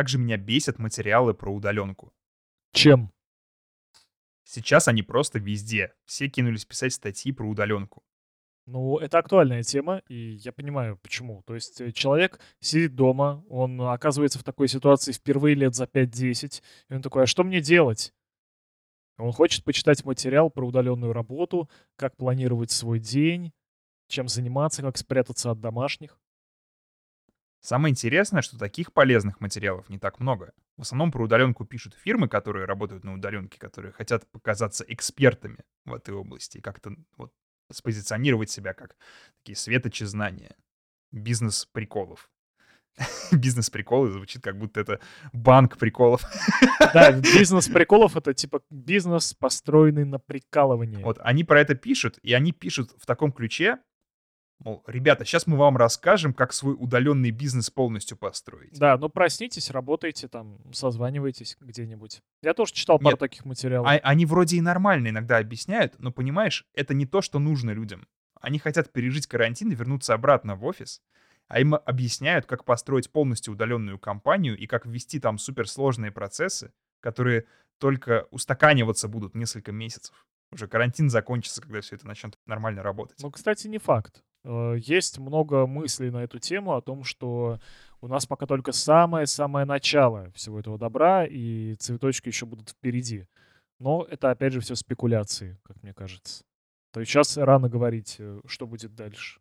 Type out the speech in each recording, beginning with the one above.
Как же меня бесят материалы про удаленку. Чем? Сейчас они просто везде. Все кинулись писать статьи про удаленку. Ну, это актуальная тема, и я понимаю, почему. То есть э, человек сидит дома, он оказывается в такой ситуации впервые лет за 5-10, и он такой, а что мне делать? Он хочет почитать материал про удаленную работу, как планировать свой день, чем заниматься, как спрятаться от домашних. Самое интересное, что таких полезных материалов не так много. В основном про удаленку пишут фирмы, которые работают на удаленке, которые хотят показаться экспертами в этой области и как-то вот спозиционировать себя как такие светочи знания. Бизнес приколов. Бизнес приколы звучит как будто это банк приколов. Да, бизнес приколов это типа бизнес, построенный на прикалывании. Вот они про это пишут, и они пишут в таком ключе, Мол, ребята, сейчас мы вам расскажем, как свой удаленный бизнес полностью построить. Да, ну проснитесь, работайте там, созванивайтесь где-нибудь. Я тоже читал пару Нет, таких материалов. А- они вроде и нормально иногда объясняют, но понимаешь, это не то, что нужно людям. Они хотят пережить карантин и вернуться обратно в офис, а им объясняют, как построить полностью удаленную компанию и как ввести там суперсложные процессы, которые только устаканиваться будут несколько месяцев. Уже карантин закончится, когда все это начнет нормально работать. Ну, кстати, не факт. Э, Есть много мыслей на эту тему о том, что у нас пока только самое-самое начало всего этого добра, и цветочки еще будут впереди. Но это, опять же, все спекуляции, как мне кажется. То есть сейчас рано говорить, э, что будет дальше.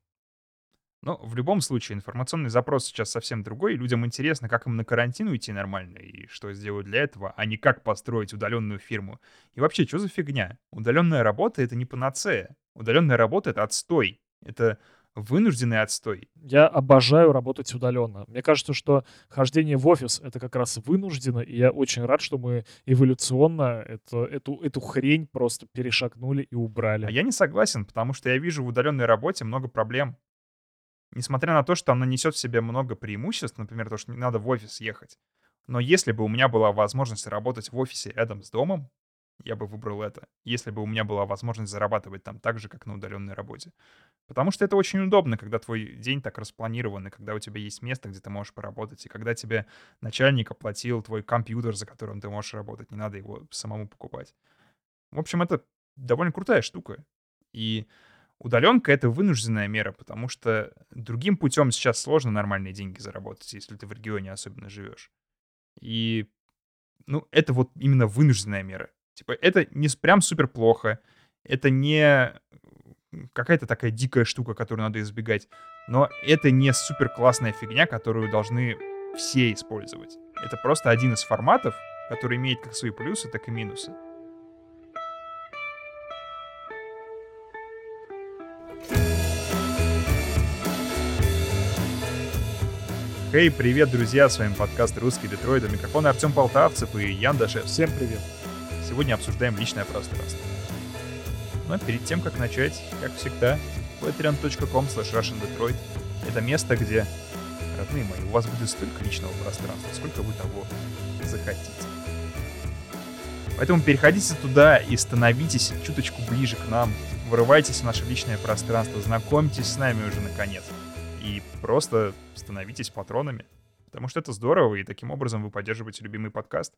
Но в любом случае информационный запрос сейчас совсем другой. Людям интересно, как им на карантин уйти нормально и что сделать для этого, а не как построить удаленную фирму. И вообще, что за фигня? Удаленная работа — это не панацея. Удаленная работа — это отстой. Это вынужденный отстой. Я обожаю работать удаленно. Мне кажется, что хождение в офис это как раз вынуждено, и я очень рад, что мы эволюционно это, эту, эту хрень просто перешагнули и убрали. А я не согласен, потому что я вижу в удаленной работе много проблем. Несмотря на то, что она несет в себе много преимуществ, например, то, что не надо в офис ехать. Но если бы у меня была возможность работать в офисе рядом с домом, я бы выбрал это. Если бы у меня была возможность зарабатывать там так же, как на удаленной работе. Потому что это очень удобно, когда твой день так распланирован, и когда у тебя есть место, где ты можешь поработать, и когда тебе начальник оплатил твой компьютер, за которым ты можешь работать, не надо его самому покупать. В общем, это довольно крутая штука. И удаленка — это вынужденная мера, потому что другим путем сейчас сложно нормальные деньги заработать, если ты в регионе особенно живешь. И, ну, это вот именно вынужденная мера. Типа, это не прям супер плохо, это не какая-то такая дикая штука, которую надо избегать, но это не супер классная фигня, которую должны все использовать. Это просто один из форматов, который имеет как свои плюсы, так и минусы. Хей, привет, друзья, с вами подкаст «Русский Детройт», у микрофона Артем Полтавцев и Ян Дашевский. Всем привет. Сегодня обсуждаем личное пространство. Но перед тем, как начать, как всегда, patreon.com slash russiandetroit — это место, где, родные мои, у вас будет столько личного пространства, сколько вы того захотите. Поэтому переходите туда и становитесь чуточку ближе к нам, вырывайтесь в наше личное пространство, знакомьтесь с нами уже наконец. И просто становитесь патронами. Потому что это здорово, и таким образом вы поддерживаете любимый подкаст.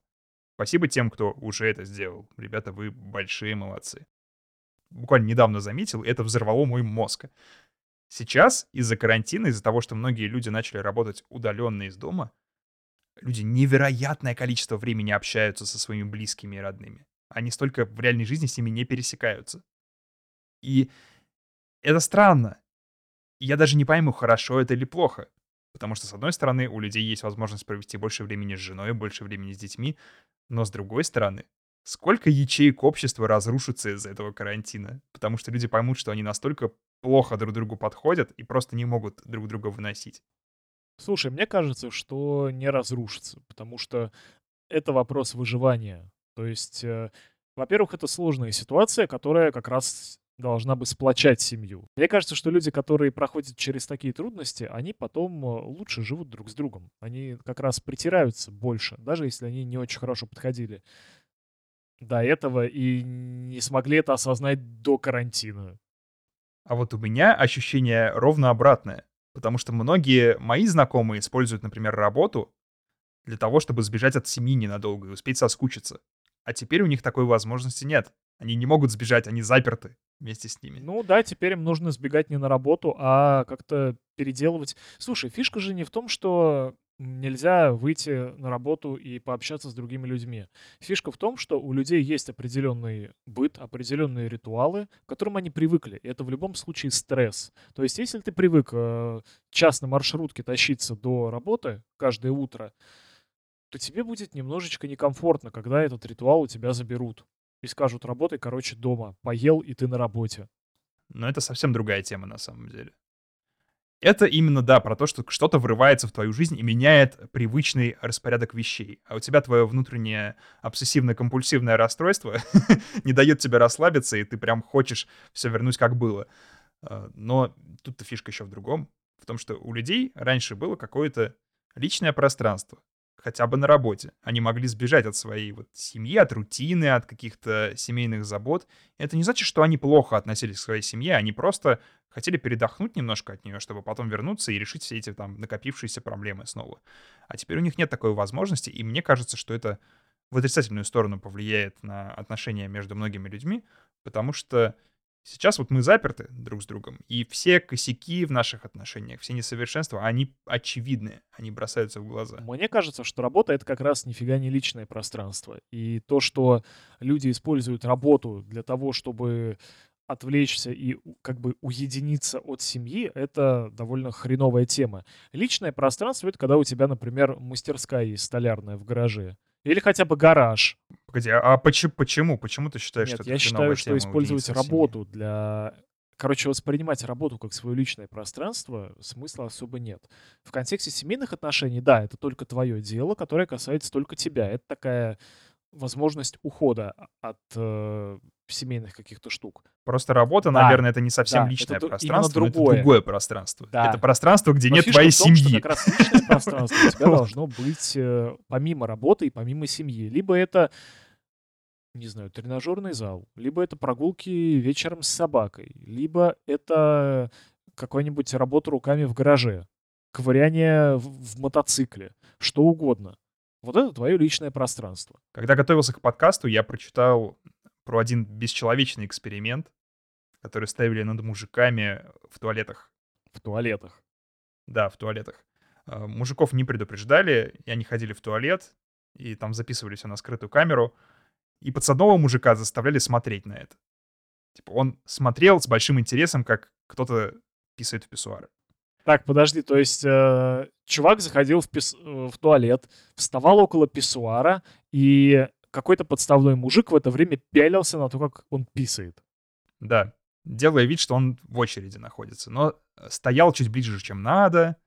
Спасибо тем, кто уже это сделал. Ребята, вы большие молодцы. Буквально недавно заметил, это взорвало мой мозг. Сейчас из-за карантина, из-за того, что многие люди начали работать удаленно из дома, люди невероятное количество времени общаются со своими близкими и родными. Они столько в реальной жизни с ними не пересекаются. И это странно. Я даже не пойму, хорошо это или плохо. Потому что, с одной стороны, у людей есть возможность провести больше времени с женой, больше времени с детьми. Но, с другой стороны, сколько ячеек общества разрушится из-за этого карантина? Потому что люди поймут, что они настолько плохо друг другу подходят и просто не могут друг друга выносить. Слушай, мне кажется, что не разрушится, потому что это вопрос выживания. То есть, э, во-первых, это сложная ситуация, которая как раз должна бы сплочать семью. Мне кажется, что люди, которые проходят через такие трудности, они потом э, лучше живут друг с другом. Они как раз притираются больше, даже если они не очень хорошо подходили до этого и не смогли это осознать до карантина. А вот у меня ощущение ровно обратное. Потому что многие мои знакомые используют, например, работу для того, чтобы сбежать от семьи ненадолго и успеть соскучиться. А теперь у них такой возможности нет. Они не могут сбежать, они заперты вместе с ними. Ну да, теперь им нужно сбегать не на работу, а как-то переделывать. Слушай, фишка же не в том, что нельзя выйти на работу и пообщаться с другими людьми. Фишка в том, что у людей есть определенный быт, определенные ритуалы, к которым они привыкли. И это в любом случае стресс. То есть, если ты привык э, час на маршрутке тащиться до работы каждое утро, то тебе будет немножечко некомфортно, когда этот ритуал у тебя заберут. И скажут, работай, короче, дома. Поел, и ты на работе. Но это совсем другая тема на самом деле. Это именно, да, про то, что что-то врывается в твою жизнь и меняет привычный распорядок вещей. А у тебя твое внутреннее обсессивно-компульсивное расстройство не дает тебе расслабиться, и ты прям хочешь все вернуть как было. А, но тут-то фишка еще в другом. В том, что у людей раньше было какое-то личное пространство хотя бы на работе. Они могли сбежать от своей вот семьи, от рутины, от каких-то семейных забот. Это не значит, что они плохо относились к своей семье, они просто хотели передохнуть немножко от нее, чтобы потом вернуться и решить все эти там накопившиеся проблемы снова. А теперь у них нет такой возможности, и мне кажется, что это в отрицательную сторону повлияет на отношения между многими людьми, потому что Сейчас вот мы заперты друг с другом, и все косяки в наших отношениях, все несовершенства, они очевидны, они бросаются в глаза. Мне кажется, что работа — это как раз нифига не личное пространство. И то, что люди используют работу для того, чтобы отвлечься и как бы уединиться от семьи, это довольно хреновая тема. Личное пространство — это когда у тебя, например, мастерская есть столярная в гараже. Или хотя бы гараж. Погоди, а почему? Почему, почему ты считаешь, Нет, что я считаю, что использовать работу для... Короче, воспринимать работу как свое личное пространство смысла особо нет. В контексте семейных отношений, да, это только твое дело, которое касается только тебя. Это такая возможность ухода от э, семейных каких-то штук. Просто работа, да, наверное, это не совсем да, личное это пространство, но это другое пространство. Да. Это пространство, где но нет твоей том, семьи. Что как раз личное пространство у тебя должно быть э, помимо работы и помимо семьи. Либо это, не знаю, тренажерный зал, либо это прогулки вечером с собакой, либо это какая-нибудь работа руками в гараже, ковыряние в, в мотоцикле, что угодно. Вот это твое личное пространство. Когда готовился к подкасту, я прочитал про один бесчеловечный эксперимент, который ставили над мужиками в туалетах. В туалетах? Да, в туалетах. А, мужиков не предупреждали, и они ходили в туалет, и там записывали все на скрытую камеру. И подсадного мужика заставляли смотреть на это. Типа он смотрел с большим интересом, как кто-то писает в писсуары. Так, подожди, то есть э, чувак заходил в, пис... в туалет, вставал около писсуара, и какой-то подставной мужик в это время пялился на то, как он писает. Да, делая вид, что он в очереди находится. Но стоял чуть ближе, чем надо,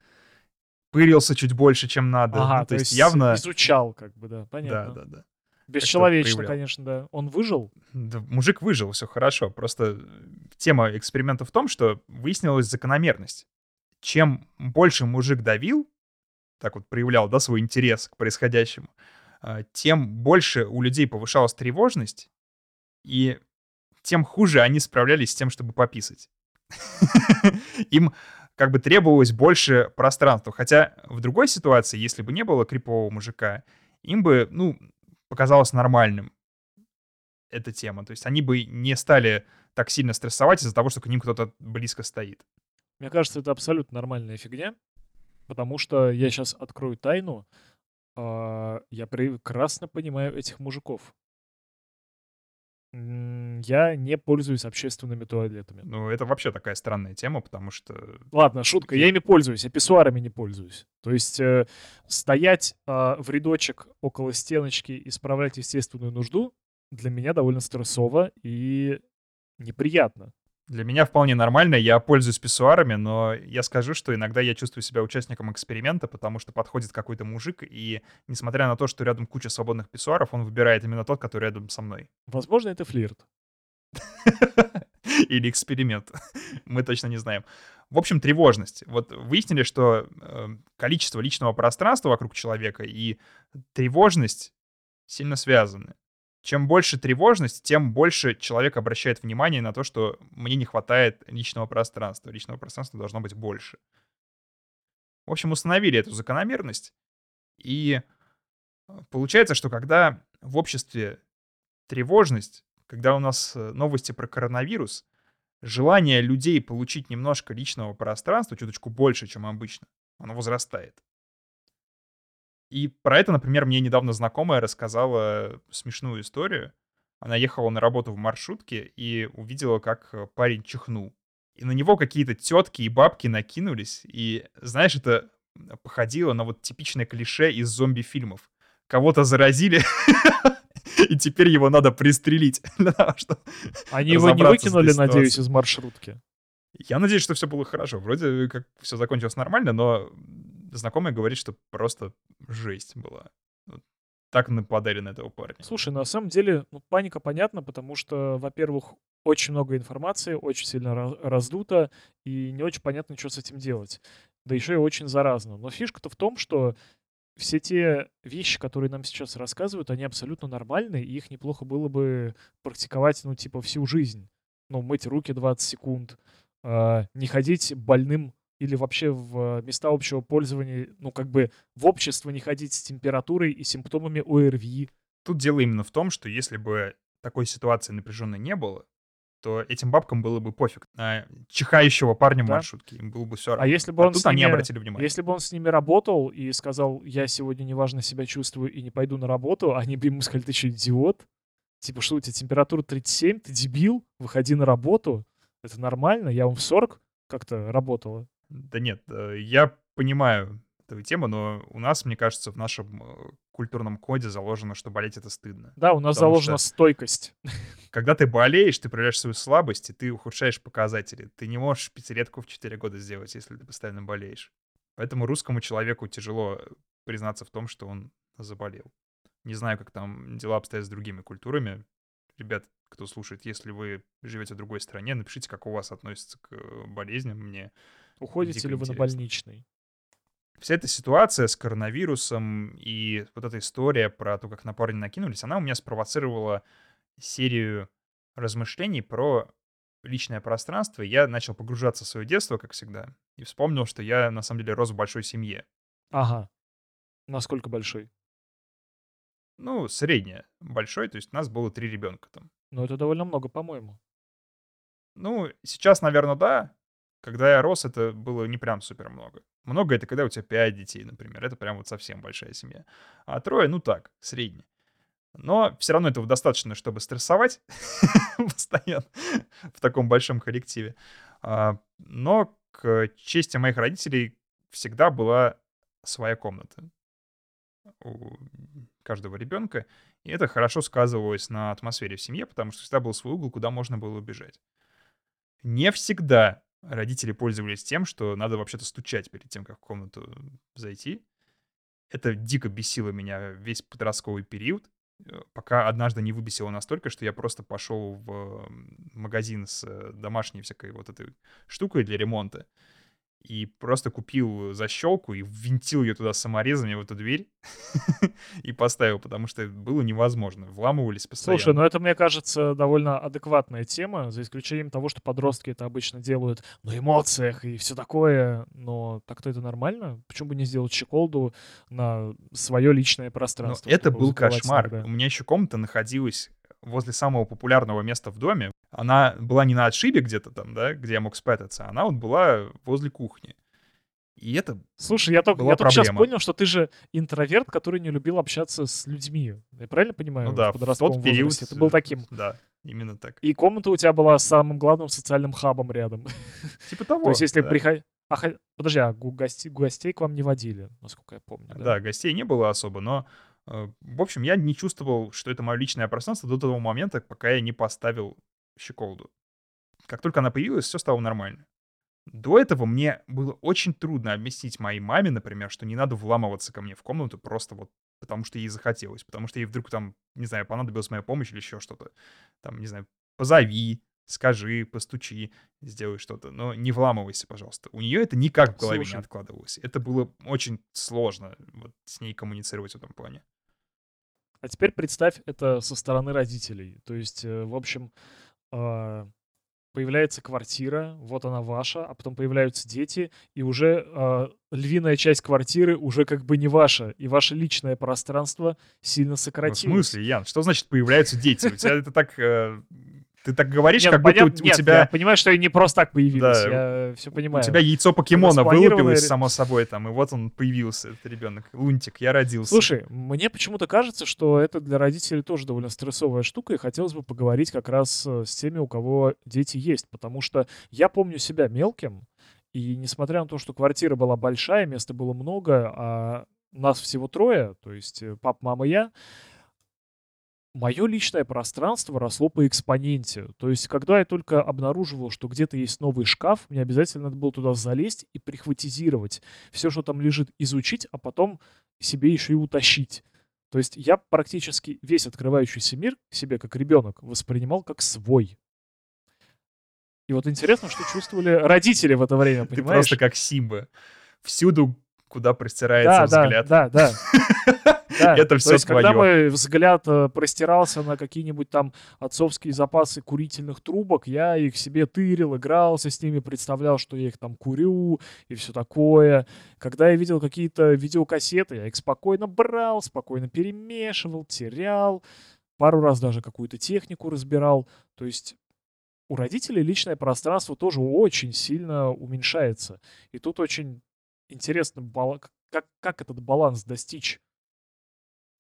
пырился чуть больше, чем надо. Ага, ну, то, то есть явно... изучал, как бы, да, понятно. Да, да, да. Бесчеловечно, конечно, да. Он выжил? Да, мужик выжил, все хорошо. Просто тема эксперимента в том, что выяснилась закономерность. Чем больше мужик давил, так вот проявлял, да, свой интерес к происходящему, тем больше у людей повышалась тревожность, и тем хуже они справлялись с тем, чтобы пописать. Им как бы требовалось больше пространства. Хотя в другой ситуации, если бы не было крипового мужика, им бы, ну, показалось нормальным эта тема. То есть они бы не стали так сильно стрессовать из-за того, что к ним кто-то близко стоит. Мне кажется, это абсолютно нормальная фигня, потому что я сейчас открою тайну. А, я прекрасно понимаю этих мужиков. Я не пользуюсь общественными туалетами. Ну, это вообще такая странная тема, потому что... Ладно, шутка, я ими пользуюсь, а писсуарами не пользуюсь. То есть э, стоять э, в рядочек около стеночки и справлять естественную нужду для меня довольно стрессово и неприятно. Для меня вполне нормально, я пользуюсь писсуарами, но я скажу, что иногда я чувствую себя участником эксперимента, потому что подходит какой-то мужик, и несмотря на то, что рядом куча свободных писсуаров, он выбирает именно тот, который рядом со мной. Возможно, это флирт. Или эксперимент. Мы точно не знаем. В общем, тревожность. Вот выяснили, что э, количество личного пространства вокруг человека и тревожность сильно связаны чем больше тревожность, тем больше человек обращает внимание на то, что мне не хватает личного пространства. Личного пространства должно быть больше. В общем, установили эту закономерность. И Получается, что когда в обществе тревожность, когда у нас э, новости про коронавирус, желание людей получить немножко личного пространства, чуточку больше, чем обычно, оно возрастает. И про это, например, мне недавно знакомая рассказала смешную историю. Она ехала на работу в маршрутке и увидела, как э, парень чихнул. И на него какие-то тетки и бабки накинулись. И, знаешь, это походило на вот типичное клише из зомби-фильмов. Кого-то заразили, и теперь его надо пристрелить. Они его не выкинули, надеюсь, из маршрутки? Я надеюсь, что все было хорошо. Вроде как все закончилось нормально, но знакомый говорит, что просто жесть была. Так нападали на этого парня. Слушай, на самом деле ну, паника понятна, потому что, во-первых, очень много информации, очень сильно раздуто, и не очень понятно, что с этим делать. Да еще и очень заразно. Но фишка-то в том, что все те вещи, которые нам сейчас рассказывают, они абсолютно нормальные, и их неплохо было бы практиковать, ну, типа, всю жизнь. Ну, мыть руки 20 секунд, э, не ходить больным или вообще в места общего пользования, ну, как бы в общество не ходить с температурой и симптомами ОРВИ. Тут дело именно в том, что если бы такой ситуации напряженной не было, то этим бабкам было бы пофиг на чихающего парня да. в маршрутке. Им было бы все а равно. А если бы он а тут с ними, они обратили внимание. Если бы он с ними работал и сказал, я сегодня неважно себя чувствую и не пойду на работу, они бы ему сказали, ты что, идиот? Типа, что у тебя температура 37, ты дебил, выходи на работу. Это нормально, я вам в 40 как-то работала. Да нет, э, я понимаю эту тему, но у нас, мне кажется, в нашем э, культурном коде заложено, что болеть это стыдно. Да, у нас заложена стойкость. Когда ты болеешь, ты проявляешь свою слабость, и ты ухудшаешь показатели. Ты не можешь пятилетку в 4 года сделать, если ты постоянно болеешь. Поэтому русскому человеку тяжело признаться в том, что он заболел. Не знаю, как там дела обстоят с другими культурами. Ребят, кто слушает, если вы живете в другой стране, напишите, как у вас относится к э, болезням. Мне Уходите ли вы на больничный? Вся эта ситуация с коронавирусом и вот эта история про то, как на парня накинулись, она у меня спровоцировала серию размышлений про личное пространство. Я начал погружаться в свое детство, как всегда, и вспомнил, что я на самом деле рос в большой семье. Ага. Насколько большой? Ну, средняя. Большой, то есть у нас было три ребенка там. Ну, это довольно много, по-моему. Ну, сейчас, наверное, да. Когда я рос, это было не прям супер много. Много — это когда у тебя пять детей, например. Это прям вот совсем большая семья. А трое, ну так, средний. Но все равно этого достаточно, чтобы стрессовать постоянно в таком большом коллективе. А, но к чести моих родителей всегда была своя комната у каждого ребенка. И это хорошо сказывалось на атмосфере в семье, потому что всегда был свой угол, куда можно было убежать. Не всегда родители пользовались тем, что надо вообще-то стучать перед тем, как в комнату зайти. Это дико бесило меня весь подростковый период, э, пока однажды не выбесило настолько, что я просто пошел в магазин с э, домашней всякой вот этой штукой для ремонта и просто купил защелку и ввинтил ее туда саморезами в эту дверь и поставил, потому что было невозможно. Вламывались постоянно. Слушай, ну это, мне кажется, довольно адекватная тема, за исключением того, что подростки это обычно делают на эмоциях и все такое, но так-то это нормально. Почему бы не сделать щеколду на свое личное пространство? Это был кошмар. Иногда. У меня еще комната находилась возле самого популярного места в доме. Она была не на отшибе где-то там, да, где я мог спрятаться, она вот была возле кухни. И это Слушай, я только, я только сейчас понял, что ты же интроверт, который не любил общаться с людьми. Я правильно понимаю? Ну да, в, в тот период возрасте? ты был таким. Да, именно так. И комната у тебя была самым главным социальным хабом рядом. Типа того. То есть если да. приходи... А, подожди, а гостей, гостей к вам не водили, насколько я помню. Да? да, гостей не было особо, но Э, в общем, я не чувствовал, что это мое личное пространство до того момента, пока я не поставил щеколду. Как только она появилась, все стало нормально. До этого мне было очень трудно объяснить моей маме, например, что не надо вламываться ко мне в комнату просто вот потому что ей захотелось, потому что ей вдруг там, не знаю, понадобилась моя помощь или еще что-то. Там, не знаю, позови, скажи, постучи, сделай что-то, но не вламывайся, пожалуйста. У нее это никак в голове Слушай. не откладывалось. Это было очень сложно вот, с ней коммуницировать в этом плане. А теперь представь это со стороны родителей. То есть, э, в общем, а, появляется квартира, вот она ваша, а потом появляются дети, и уже э, львиная часть квартиры уже как бы не ваша, и ваше личное пространство сильно Ну, в сократилось. смысле, Ян? Что значит появляются дети? У тебя это так... Ты так говоришь, Нет, как будто у понятно- у нет, я тебя... понимаю, что они не просто так появились, Да, я все У понимаю. тебя яйцо покемона вылупилось, само собой, там, и вот он появился, этот ребенок. Лунтик, я родился. Слушай, мне почему-то кажется, что это для родителей тоже довольно стрессовая штука, и хотелось бы поговорить как раз э, с теми, у кого дети есть, потому что я помню себя мелким, и несмотря на то, что квартира была большая, места было много, а нас всего трое, то есть э, пап, мама, я, мое личное пространство росло по экспоненте. То есть, когда я только обнаруживал, что где-то есть новый шкаф, мне обязательно надо было туда залезть и прихватизировать. Все, что там лежит, изучить, а потом себе еще и утащить. То есть я практически весь открывающийся мир себе как ребенок воспринимал как свой. И вот интересно, что чувствовали родители в это время, Ты понимаешь? просто как Симба. Всюду, куда да, простирается да, взгляд. да, да. Да, Это то все есть, когда твое. мой взгляд э, простирался на какие-нибудь там отцовские запасы курительных трубок, я их себе тырил, игрался с ними, представлял, что я их там курю и все такое. Когда я видел какие-то видеокассеты, я их спокойно брал, спокойно перемешивал, терял. Пару раз даже какую-то технику разбирал. То есть у родителей личное пространство тоже очень сильно уменьшается. И тут очень интересно, как, как этот баланс достичь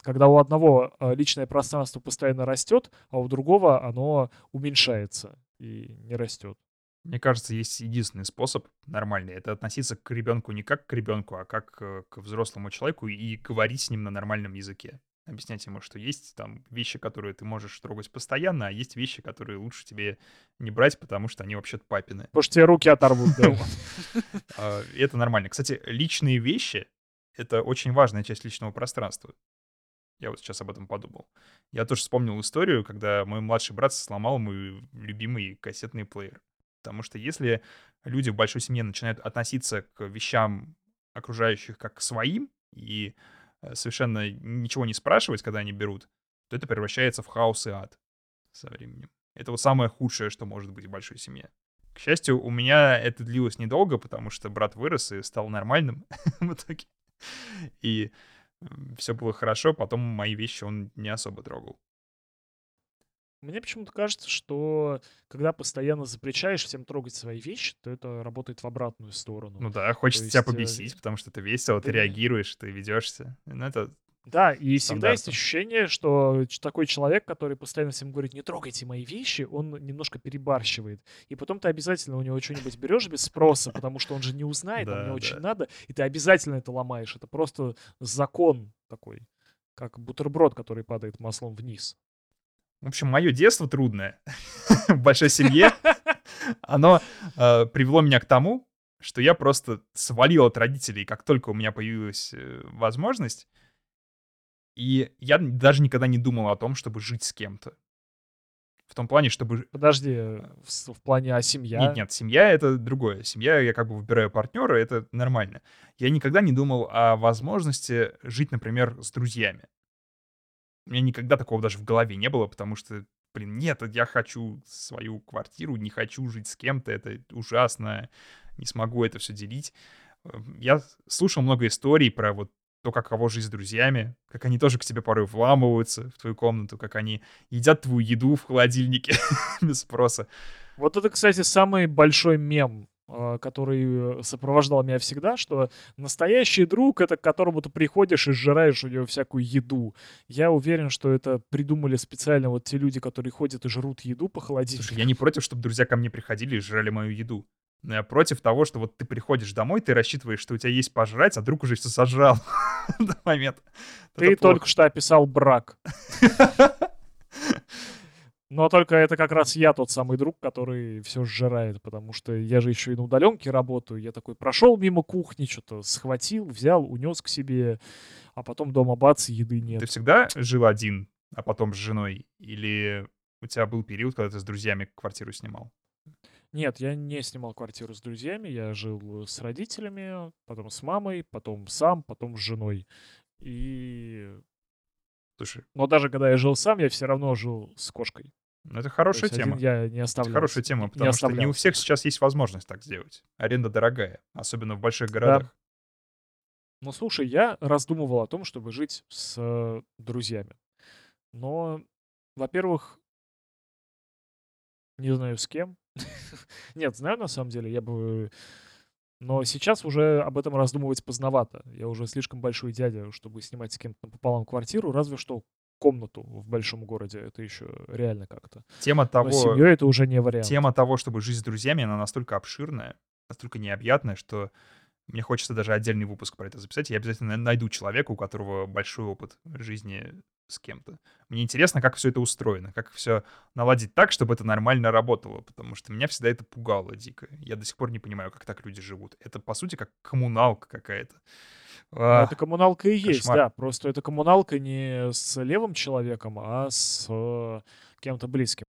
когда у одного э, личное пространство постоянно растет, а у другого оно уменьшается и не растет. Мне кажется, есть единственный способ нормальный. Это относиться к ребенку не как к ребенку, а как э, к взрослому человеку и говорить с ним на нормальном языке. Объяснять ему, что есть там вещи, которые ты можешь трогать постоянно, а есть вещи, которые лучше тебе не брать, потому что они вообще-то папины. Потому что тебе руки оторвут, да. А, Это нормально. Кстати, личные вещи — это очень важная часть личного пространства. Я вот сейчас об этом подумал. Я тоже вспомнил историю, когда мой младший брат сломал мой любимый кассетный плеер. Потому что если люди в большой семье начинают относиться к вещам окружающих как к своим и э, совершенно ничего не спрашивать, когда они берут, то это превращается в хаос и ад со временем. Это вот самое худшее, что может быть в большой семье. К счастью, у меня это длилось недолго, потому что брат вырос и стал нормальным в итоге. И все было хорошо, потом мои вещи он не особо трогал. Мне почему-то кажется, что когда постоянно запрещаешь всем трогать свои вещи, то это работает в обратную сторону. Ну да, хочется есть, тебя э, побесить, потому что это весело, ты да. реагируешь, ты ведешься. Ну это Да, и всегда есть ощущение, что такой человек, который постоянно всем говорит, не трогайте мои вещи, он немножко перебарщивает. И потом ты обязательно у него что-нибудь берешь без спроса, потому что он же не узнает, а мне очень надо, и ты обязательно это ломаешь. Это просто закон такой, как бутерброд, который падает маслом вниз. В общем, мое детство трудное в большой семье, оно э, привело меня к тому, что я просто свалил от родителей, как только у меня появилась э, возможность. И я даже никогда не думал о том, чтобы жить с кем-то. В том плане, чтобы... Подожди, э, в, в плане, а семья? Нет, нет, семья — это другое. Семья, я как бы выбираю партнера, это нормально. Я никогда не думал о возможности жить, например, с друзьями. У меня никогда такого даже в голове не было, потому что, блин, нет, я хочу свою квартиру, не хочу жить с кем-то, это ужасно, не смогу это все делить. Э, Я слушал много историй про вот то, каково жить с друзьями, как они тоже к тебе порой вламываются в твою комнату, как они едят твою еду в холодильнике без спроса. Вот это, кстати, самый большой мем, э, который э, сопровождал меня всегда, что настоящий друг — это к которому ты приходишь и сжираешь у него всякую еду. Я уверен, что это придумали специально вот те люди, которые ходят и жрут еду по холодильнику. Слушай, я не против, чтобы друзья ко мне приходили и жрали мою еду. Я против того, что вот ты приходишь домой, ты рассчитываешь, что у тебя есть пожрать, а друг уже все сожрал этот момент. Ты только что описал брак. Но только это как раз я тот самый друг, который все сжирает, потому что я же еще и на удаленке работаю. Я такой прошел мимо кухни, что-то схватил, взял, унес к себе, а потом дома бац, еды нет. Ты всегда жил один, а потом с женой? Или у тебя был период, когда ты с друзьями квартиру снимал? Нет, я не снимал квартиру с друзьями, я жил с родителями, потом с мамой, потом сам, потом с женой. И... Слушай, Но даже когда я жил сам, я все равно жил с кошкой. Ну, это То хорошая тема. я не Это оставлял. хорошая тема, не потому что не у всех сейчас есть возможность так сделать. Аренда дорогая, особенно в больших Да. городах. Ну, слушай, я раздумывал о том, чтобы жить с э, друзьями. Но, во-первых, не знаю с кем. Нет, знаю на самом деле, я бы... Но сейчас уже об этом раздумывать поздновато. Я уже слишком большой дядя, чтобы снимать с кем-то пополам квартиру, разве что комнату в большом городе. Это еще реально как-то. Тема Но того, семьей это уже не вариант. тема того, чтобы жить с друзьями, она настолько обширная, настолько необъятная, что мне хочется даже отдельный выпуск про это записать. Я обязательно найду человека, у которого большой опыт жизни с кем-то. Мне интересно, как все это устроено, как все наладить так, чтобы это нормально работало, потому что меня всегда это пугало дико. Я до сих пор не понимаю, как так люди живут. Это, по сути, как коммуналка какая-то. Ах, это коммуналка и есть, кошмар. да. Просто это коммуналка не с левым человеком, а с э, кем-то близким.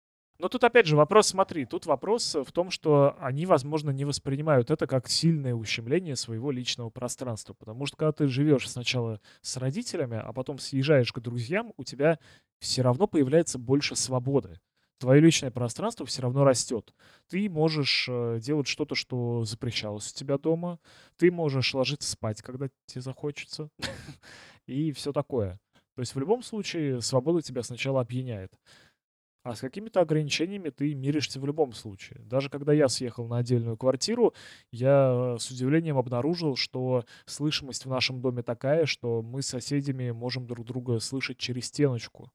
Но тут опять же вопрос, смотри, тут вопрос в том, что они, возможно, не воспринимают это как сильное ущемление своего личного пространства. Потому что когда ты живешь сначала с родителями, а потом съезжаешь к друзьям, у тебя все равно появляется больше свободы. Твое личное пространство все равно растет. Ты можешь э, делать что-то, что запрещалось у тебя дома. Ты можешь ложиться спать, когда тебе захочется. И все такое. То есть в любом случае свобода тебя сначала опьяняет. А с какими-то ограничениями ты миришься в любом случае. Даже когда я съехал на отдельную квартиру, я с удивлением обнаружил, что слышимость в нашем доме такая, что мы с соседями можем друг друга слышать через стеночку.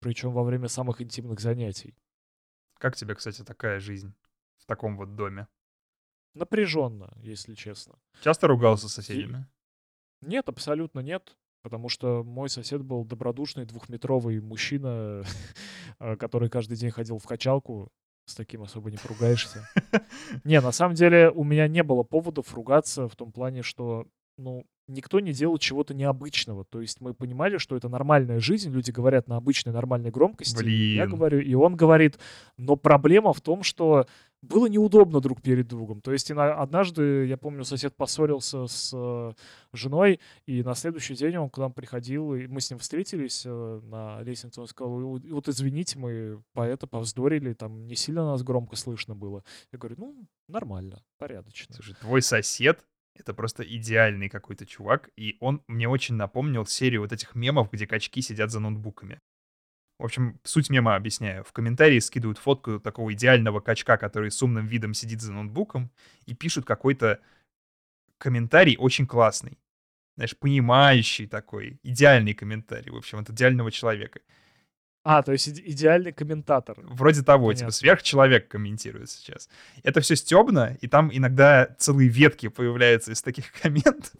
Причем во время самых интимных занятий. Как тебе, кстати, такая жизнь в таком вот доме? Напряженно, если честно. Часто ругался с соседями? Нет, абсолютно нет. Потому что мой сосед был добродушный двухметровый мужчина, э, который каждый день ходил в качалку. С таким особо не поругаешься. Не, на самом деле у меня не было поводов ругаться в том плане, что, ну, никто не делал чего-то необычного. То есть мы понимали, что это нормальная жизнь, люди говорят на обычной нормальной громкости. и Я Блин. говорю, и он говорит. Но проблема в том, что было неудобно друг перед другом. То есть однажды, я помню, сосед поссорился с э, женой, и на следующий день он к нам приходил, и мы с ним встретились э, на лестнице. Он сказал, «Вот- извините, мы по это повздорили, там не сильно нас громко слышно было. Я говорю, ну, нормально, порядочно. Слушай, твой сосед — это просто идеальный какой-то чувак, и он мне очень напомнил серию вот этих мемов, где качки сидят за ноутбуками. В общем, суть мема объясняю. В комментарии скидывают фотку такого идеального качка, который с умным видом сидит за ноутбуком, и пишут какой-то комментарий очень классный. Знаешь, понимающий такой, идеальный комментарий, в общем, от идеального человека. А, то есть иде- идеальный комментатор. Вроде того, типа, Понятно. сверхчеловек комментирует сейчас. Это все стебно, и там иногда целые ветки появляются из таких комментов.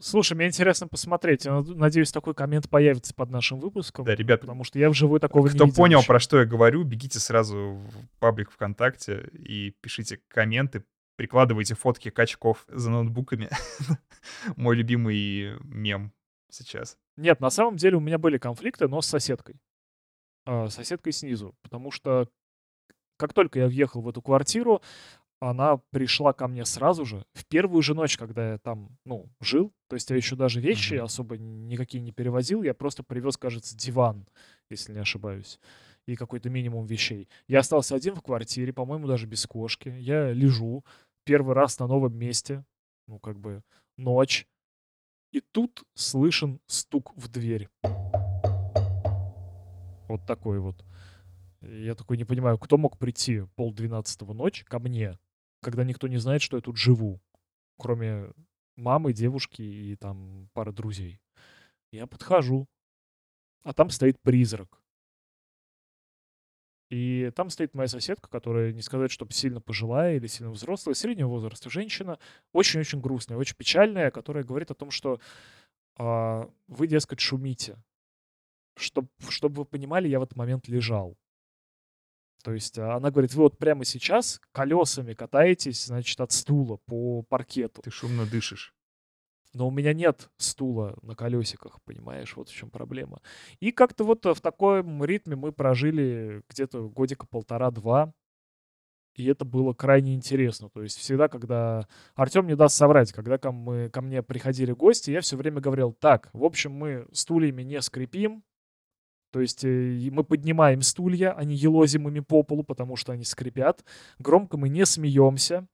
Слушай, мне интересно посмотреть. Я над- надеюсь, такой коммент появится под нашим выпуском. Да, ребят, Потому что я вживую такого не кто видел понял, еще. про что я говорю, бегите сразу в паблик ВКонтакте и пишите комменты, прикладывайте фотки качков за ноутбуками. Мой любимый мем сейчас. Нет, на самом деле у меня были конфликты, но с соседкой. А, соседкой снизу. Потому что как только я въехал в эту квартиру, она пришла ко мне сразу же, в первую же ночь, когда я там, ну, жил. То есть я еще даже вещи Мгм. особо никакие не перевозил. Я просто привез, кажется, диван, если не ошибаюсь. И какой-то минимум вещей. Я остался один в квартире, по-моему, даже без кошки. Я лежу первый раз на новом месте. Ну, как бы ночь. И тут слышен стук в дверь. Вот такой вот. Я такой не понимаю, кто мог прийти полдвенадцатого ночи ко мне, когда никто не знает, что я тут живу, кроме мамы, девушки и там пары друзей. Я подхожу, а там стоит призрак. И там стоит моя соседка, которая, не сказать, чтобы сильно пожилая или сильно взрослая, среднего возраста женщина, очень-очень грустная, очень печальная, которая говорит о том, что а, вы, дескать, шумите. Чтоб, чтобы вы понимали, я в этот момент лежал. То есть а, она говорит, вы вот прямо сейчас колесами катаетесь, значит, от стула по паркету. Ты шумно дышишь. Но у меня нет стула на колесиках, понимаешь, вот в чем проблема. И как-то вот э, в таком ритме мы прожили где-то годика полтора-два. И это было крайне интересно. То есть всегда, когда... Артем не даст соврать, когда ко, мы, ко мне приходили гости, я все время говорил, так, в общем, мы стульями не скрипим, То есть э, мы поднимаем стулья, а не елозим ими по полу, потому что они скрипят. Громко мы не смеемся,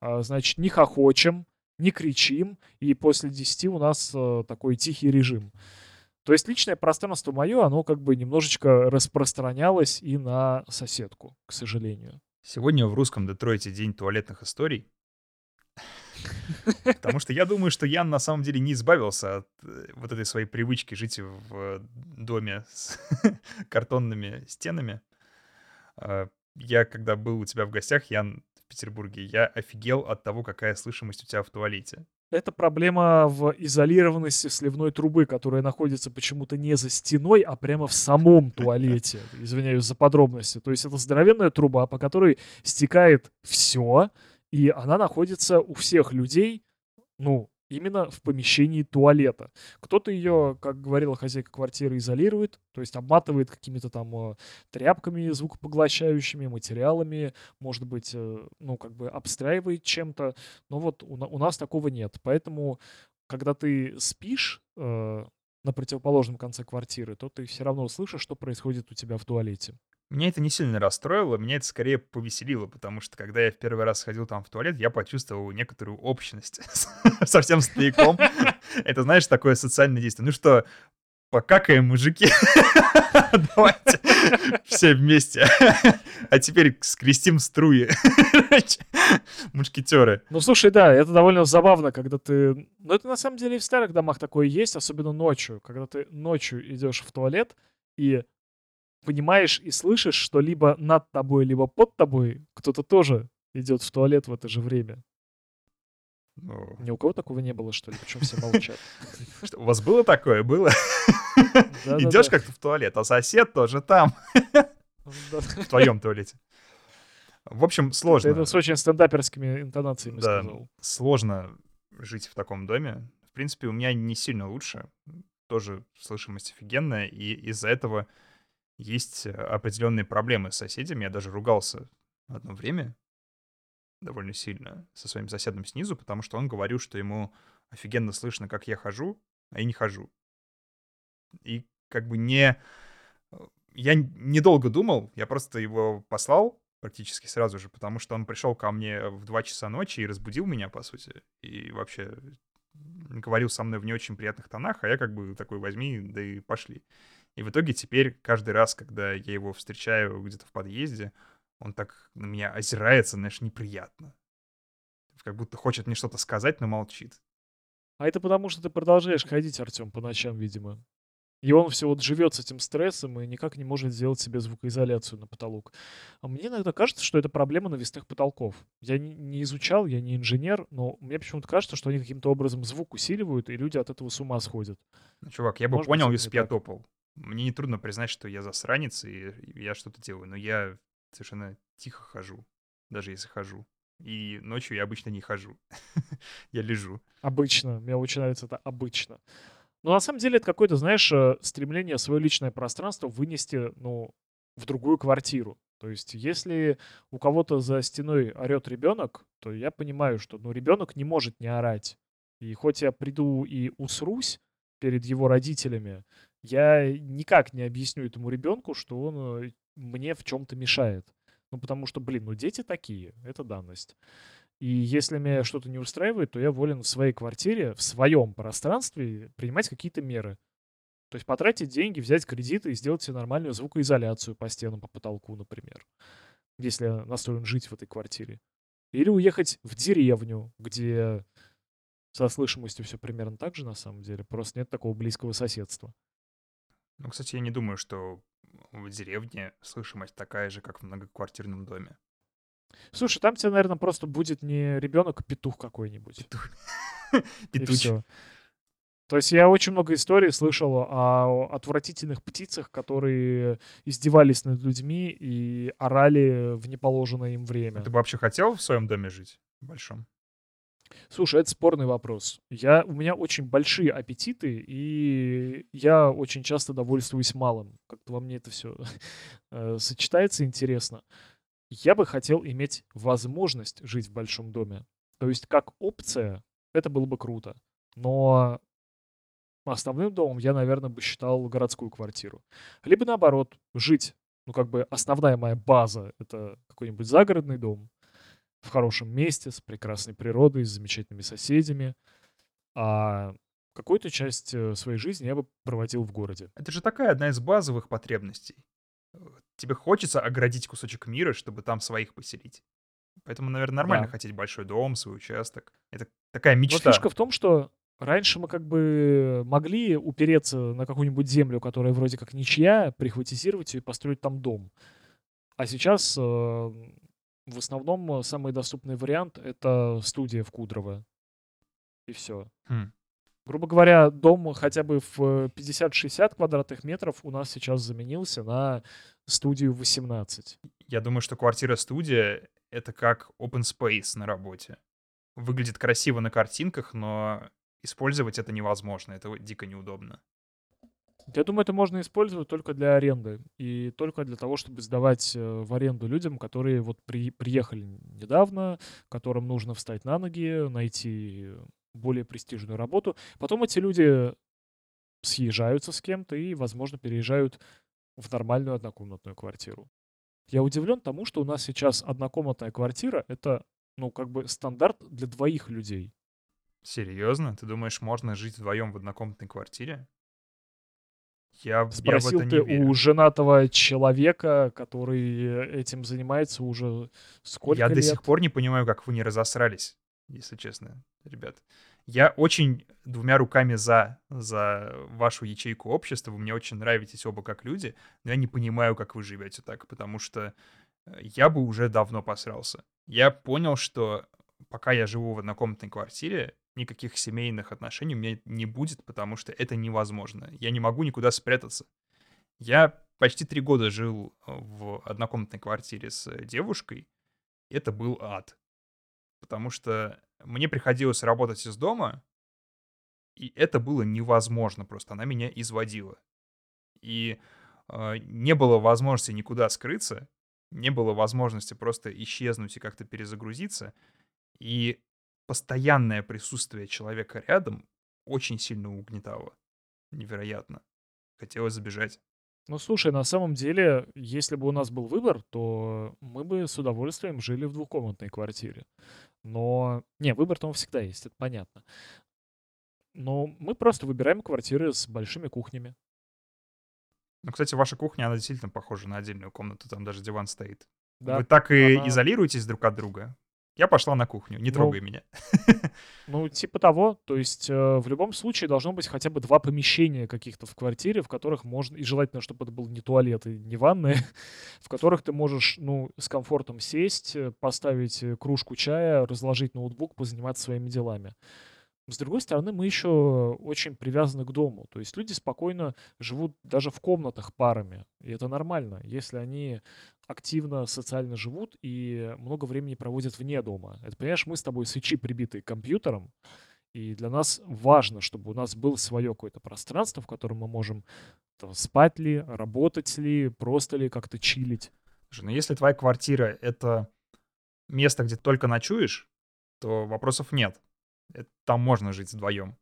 а, значит, не хохочем, не кричим. И после 10 у нас э, такой тихий режим. То есть личное пространство мое, оно как бы немножечко распространялось и на соседку, к сожалению. Сегодня в русском Детройте день туалетных историй. Потому что я думаю, что Ян на самом деле не избавился от э, вот этой своей привычки жить в доме с картонными стенами. А, я, когда был у тебя в гостях, Ян, в Петербурге, я офигел от того, какая слышимость у тебя в туалете. Это проблема в изолированности сливной трубы, которая находится почему-то не за стеной, а прямо в самом туалете. Извиняюсь за подробности. То есть это здоровенная труба, по которой стекает все, и она находится у всех людей, ну, именно в помещении туалета. Кто-то ее, как говорила хозяйка квартиры, изолирует, то есть обматывает какими-то там э, тряпками звукопоглощающими, материалами, может быть, э, ну, как бы обстраивает чем-то. Но вот у, нас такого нет. Поэтому, когда ты спишь э, на противоположном конце квартиры, то ты все равно слышишь, что происходит у тебя в туалете. Меня это не сильно расстроило, меня это скорее повеселило, потому что когда я в первый раз сходил там в туалет, я почувствовал некоторую общность со всем стояком. Это, знаешь, такое социальное действие. Ну что, покакаем, мужики? Давайте все вместе. А теперь скрестим струи. Мушкетеры. Ну, слушай, да, это довольно забавно, когда ты... Ну, это на самом деле и в старых домах такое есть, особенно ночью. Когда ты ночью идешь в туалет, и понимаешь и слышишь, что либо над тобой, либо под тобой кто-то тоже идет в туалет в это же время. Ну... Ни у кого такого не было, что ли? Почему все молчат? Что, у вас было такое? Было? Идешь как-то в туалет, а сосед тоже там. В твоем туалете. В общем, сложно. Это с очень стендаперскими интонациями да, сказал. Сложно жить в таком доме. В принципе, у меня не сильно лучше. Тоже слышимость офигенная, и из-за этого есть э, определенные проблемы с соседями. Я даже ругался одно время довольно сильно со своим соседом снизу, потому что он говорил, что ему офигенно слышно, как я хожу, а я не хожу. И как бы не... Э, я недолго думал, я просто его послал практически сразу же, потому что он пришел ко мне в 2 часа ночи и разбудил меня, по сути, и вообще говорил со мной в не очень приятных тонах, а я как бы такой возьми, да и пошли. И в итоге теперь каждый раз, когда я его встречаю где-то в подъезде, он так на меня озирается, знаешь, неприятно. Как будто хочет мне что-то сказать, но молчит. А это потому, что ты продолжаешь ходить, Артем, по ночам, видимо. И он все вот живет с этим стрессом и никак не может сделать себе звукоизоляцию на потолок. А мне иногда кажется, что это проблема навесных потолков. Я не, изучал, я не инженер, но мне почему-то кажется, что они каким-то образом звук усиливают, и люди от этого с ума сходят. Ну, чувак, я бы Может понял, если бы я топал. Мне не трудно признать, что я засранец, и я что-то делаю, но я совершенно тихо хожу, даже если хожу. И ночью я обычно не хожу. я лежу. Обычно. Мне очень нравится это обычно. Но на самом деле это какое-то, знаешь, э, стремление свое личное пространство вынести, ну, в другую квартиру. То есть, если у кого-то за стеной орет ребенок, то я понимаю, что ну, ребенок не может не орать. И хоть я приду и усрусь перед его родителями, я никак не объясню этому ребенку, что он э, мне в чем-то мешает. Ну, потому что, блин, ну дети такие, это данность. И если меня что-то не устраивает, то я волен в своей квартире, в своем пространстве принимать какие-то меры. То есть потратить деньги, взять кредиты и сделать себе нормальную звукоизоляцию по стенам, по потолку, например. Если я настроен жить в этой квартире. Или уехать в деревню, где со слышимостью все примерно так же на самом деле. Просто нет такого близкого соседства. Ну, кстати, я не думаю, что в деревне слышимость такая же, как в многоквартирном доме. Слушай, там тебе, наверное, просто будет не ребенок, а петух какой-нибудь. Петух. Петуч. То есть я очень много историй слышал о отвратительных птицах, которые издевались над людьми и орали в неположенное им время. Ты бы вообще хотел в своем доме жить? Большом? Слушай, это спорный вопрос. Я, у меня очень большие аппетиты, и я очень часто довольствуюсь малым. Как-то во мне это все э, сочетается интересно. Я бы хотел иметь возможность жить в большом доме. То есть как опция это было бы круто. Но основным домом я, наверное, бы считал городскую квартиру. Либо наоборот, жить. Ну, как бы основная моя база — это какой-нибудь загородный дом в хорошем месте, с прекрасной природой, с замечательными соседями. А какую-то часть э, своей жизни я бы проводил в городе. Это же такая одна из базовых потребностей. Тебе хочется оградить кусочек мира, чтобы там своих поселить. Поэтому, наверное, нормально Да. хотеть большой дом, свой участок. Это такая Но мечта. фишка в том, что раньше мы как бы могли упереться на какую-нибудь землю, которая вроде как ничья, прихватизировать ее и построить там дом. А сейчас э, в основном э, самый доступный вариант — это студия в Кудрово. И все. Хм. Грубо говоря, дом хотя бы в э, 50-60 квадратных метров у нас сейчас заменился на студию 18. Я думаю, что квартира-студия — это как open space на работе. Выглядит красиво на картинках, но использовать это невозможно. Это дико неудобно. Я думаю, это можно использовать только для аренды и только для того, чтобы сдавать э, в аренду людям, которые вот при- приехали недавно, которым нужно встать на ноги, найти более престижную работу. Потом эти люди съезжаются с кем-то и, возможно, переезжают в нормальную однокомнатную квартиру. Я удивлен тому, что у нас сейчас однокомнатная квартира — это, ну, как бы стандарт для двоих людей. Серьезно? Ты думаешь, можно жить вдвоем в однокомнатной квартире? Я, я Спросил это ты у женатого человека, который э, этим занимается уже сколько Я лет? до сих пор не понимаю, как вы не разосрались, если честно, ребят. Я очень двумя руками за, за вашу ячейку общества. Вы мне очень нравитесь оба как люди, но я не понимаю, как вы живете так, потому что э, я бы уже давно посрался. Я понял, что пока я живу в однокомнатной квартире, никаких семейных отношений у меня не будет, потому что это невозможно. Я не могу никуда спрятаться. Я почти три года жил э, в однокомнатной квартире с э, девушкой. и Это был ад. Потому что мне приходилось работать из дома, и это было невозможно просто. Она меня изводила. И э, не было возможности никуда скрыться, не было возможности просто исчезнуть и как-то перезагрузиться. И постоянное присутствие человека рядом очень сильно угнетало. Невероятно. Хотелось забежать. Ну, слушай, на самом деле, если бы у нас был выбор, то мы бы с удовольствием жили в двухкомнатной квартире. Но, не, выбор там всегда есть, это понятно. Но мы просто выбираем квартиры с большими кухнями. Ну, кстати, ваша кухня, она действительно похожа на отдельную комнату, там даже диван стоит. Да, Вы так и она- изолируетесь друг от друга. Я пошла на кухню, не Ну, трогай меня. Ну, типа того. То есть э, в любом случае должно быть хотя бы два помещения каких-то в квартире, в которых можно... И желательно, чтобы это был не туалет и не ванная, в которых ты можешь, ну, с комфортом сесть, э, поставить э, кружку чая, разложить ноутбук, позаниматься своими делами. С другой стороны, мы еще очень привязаны к дому. То есть люди спокойно живут даже в комнатах парами. И это нормально, если они активно социально живут и много времени проводят вне дома. Это, понимаешь, мы с тобой свечи, прибитые к компьютерам, и для нас важно, чтобы у нас было свое какое-то пространство, в котором мы можем там, спать ли, работать ли, просто ли как-то чилить. Слушай, ну если твоя квартира — это место, где ты только ночуешь, то вопросов нет. Это- Там можно жить вдвоем.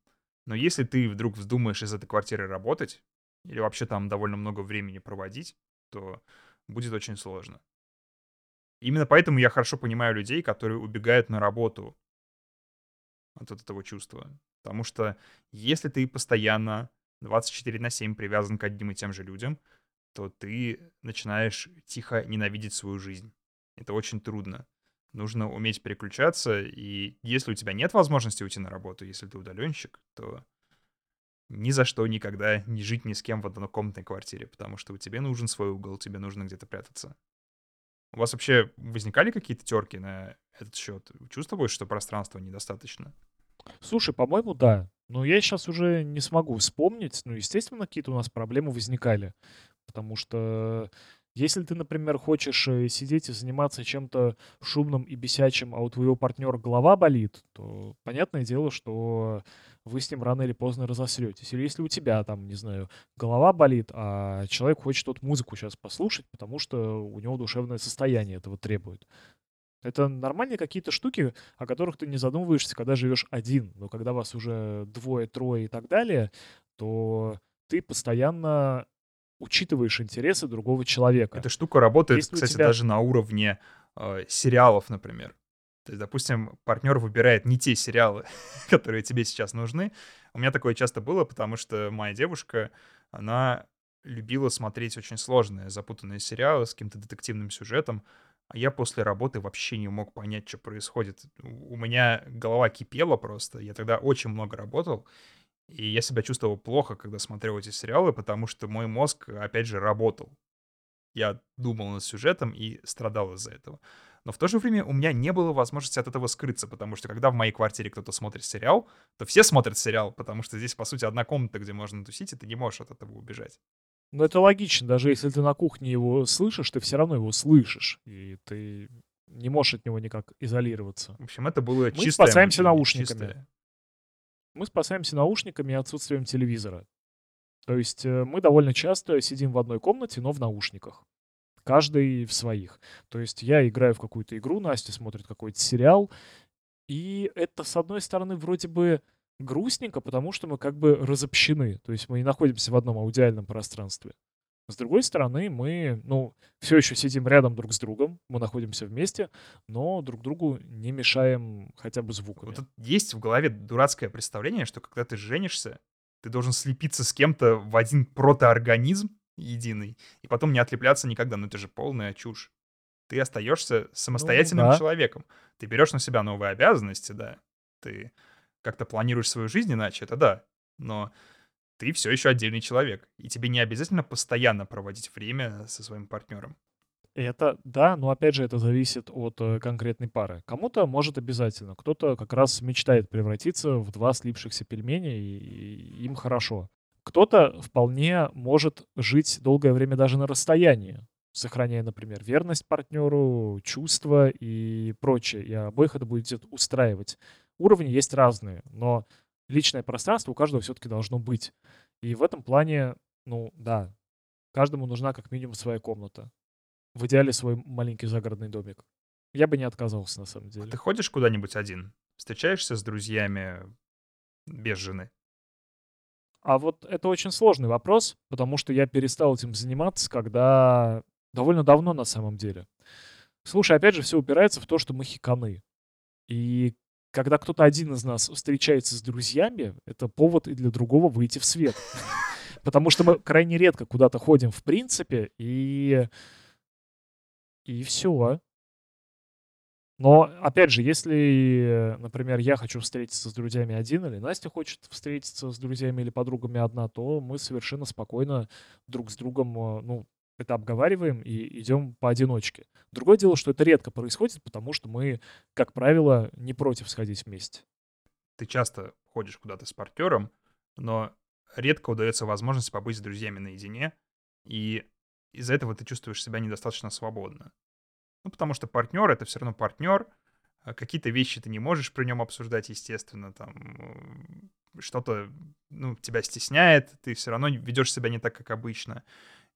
Но если ты вдруг вздумаешь из этой квартиры работать, или вообще там довольно много времени проводить, то будет очень сложно. Именно поэтому я хорошо понимаю людей, которые убегают на работу от этого чувства. Потому что если ты постоянно 24 на 7 привязан к одним и тем же людям, то ты начинаешь тихо ненавидеть свою жизнь. Это очень трудно. Нужно уметь переключаться, и если у тебя нет возможности уйти на работу, если ты удаленщик, то ни за что никогда не жить ни с кем в однокомнатной квартире, потому что у тебя нужен свой угол, тебе нужно где-то прятаться. У вас вообще возникали какие-то терки на этот счет? Чувствуешь, что пространства недостаточно? Слушай, по-моему, да. Но я сейчас уже не смогу вспомнить. Ну, естественно, какие-то у нас проблемы возникали. Потому что если ты, например, хочешь э, сидеть и заниматься чем-то шумным и бесячим, а у твоего партнера голова болит, то понятное дело, что вы с ним рано или поздно разосретесь. Или если у тебя там, не знаю, голова болит, а человек хочет вот музыку сейчас послушать, потому что у него душевное состояние этого требует. Это нормальные какие-то штуки, о которых ты не задумываешься, когда живешь один. Но когда вас уже двое, трое и так далее, то ты постоянно учитываешь интересы другого человека. Эта штука работает, Если кстати, тебя- даже на уровне э, сериалов, например. То есть, допустим, партнер выбирает не те сериалы, которые тебе сейчас нужны. У меня такое часто было, потому что моя девушка, она любила смотреть очень сложные, запутанные сериалы с каким-то детективным сюжетом, а я после работы вообще не мог понять, что происходит. У меня голова кипела просто. Я тогда очень много работал, и я себя чувствовал плохо, когда смотрел эти сериалы, потому что мой мозг, опять же, работал. Я думал над сюжетом и страдал из-за этого. Но в то же время у меня не было возможности от этого скрыться, потому что когда в моей квартире кто-то смотрит сериал, то все смотрят сериал, потому что здесь, по сути, одна комната, где можно тусить, и ты не можешь от этого убежать. Но это логично, даже если ты на кухне его слышишь, ты все равно его слышишь, и ты не можешь от него никак изолироваться. В общем, это было Мы чистое... спасаемся наушниками. чистое. Мы спасаемся наушниками и отсутствием телевизора. То есть э, мы довольно часто сидим в одной комнате, но в наушниках. Каждый в своих. То есть я играю в какую-то игру, Настя смотрит какой-то сериал. И это, с одной стороны, вроде бы грустненько, потому что мы как бы разобщены. То есть мы не находимся в одном аудиальном пространстве. С другой стороны, мы, ну, все еще сидим рядом друг с другом, мы находимся вместе, но друг другу не мешаем хотя бы звуками. Вот тут есть в голове дурацкое представление, что когда ты женишься, ты должен слепиться с кем-то в один протоорганизм единый, и потом не отлепляться никогда. Ну это же полная чушь. Ты остаешься самостоятельным Ну да. человеком. Ты берешь на себя новые обязанности, да. Ты как-то планируешь свою жизнь иначе, это да. Но ты все еще отдельный человек. И тебе не обязательно постоянно проводить время со своим партнером. Это, да, но опять же это зависит от э, конкретной пары. Кому-то может обязательно, кто-то как раз мечтает превратиться в два слипшихся пельменя, и, и им хорошо. Кто-то вполне может жить долгое время даже на расстоянии, сохраняя, например, верность партнеру, чувства и прочее. И обоих это будет устраивать. Уровни есть разные, но личное пространство у каждого все-таки должно быть. И в этом плане, ну да, каждому нужна как минимум своя комната. В идеале свой маленький загородный домик. Я бы не отказался, на самом А деле. ты ходишь куда-нибудь один? Встречаешься с друзьями без жены? А вот это очень сложный вопрос, потому что я перестал этим заниматься, когда довольно давно на самом деле. Слушай, опять же, все упирается в то, что мы хиканы. И когда кто-то один из нас встречается с друзьями, это повод и для другого выйти в свет. Потому что мы крайне редко куда-то ходим в принципе, и... И все. Но, опять же, если, например, я хочу встретиться с друзьями один, или Настя хочет встретиться с друзьями или подругами одна, то мы совершенно спокойно друг с другом, э, ну, это обговариваем и идем поодиночке. Другое дело, что это редко происходит, потому что мы, как правило, не против сходить вместе. Ты часто ходишь куда-то с партнером, но редко удается возможность побыть с друзьями наедине, и из-за этого ты чувствуешь себя недостаточно свободно. Ну, потому что партнер — это все равно партнер, а какие-то вещи ты не можешь при нем обсуждать, естественно, там э, что-то, ну, тебя стесняет, ты все равно ведешь себя не так, как обычно.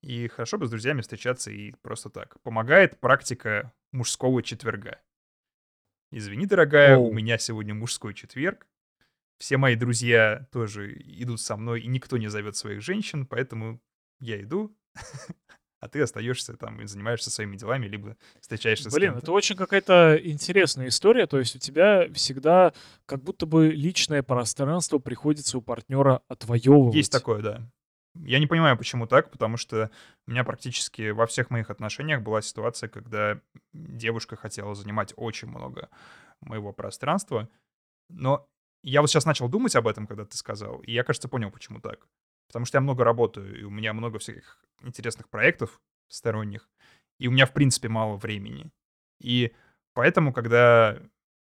И хорошо бы с друзьями встречаться и просто так. Помогает практика мужского четверга. Извини, дорогая, у Оу. меня сегодня мужской четверг. Все мои друзья тоже идут со мной, и никто не зовет своих женщин, поэтому я иду, а ты остаешься там и занимаешься своими делами, либо встречаешься с Блин, это очень какая-то интересная история. То есть у тебя всегда как будто бы личное пространство приходится у партнера отвоевывать. Есть такое, да. Я не понимаю, почему так, потому что у меня практически во всех моих отношениях была ситуация, когда девушка хотела занимать очень много моего пространства, но я вот сейчас начал думать об этом, когда ты сказал, и я, кажется, понял, почему так. Потому что я много работаю, и у меня много всяких интересных проектов сторонних, и у меня, в принципе, мало времени. И поэтому, когда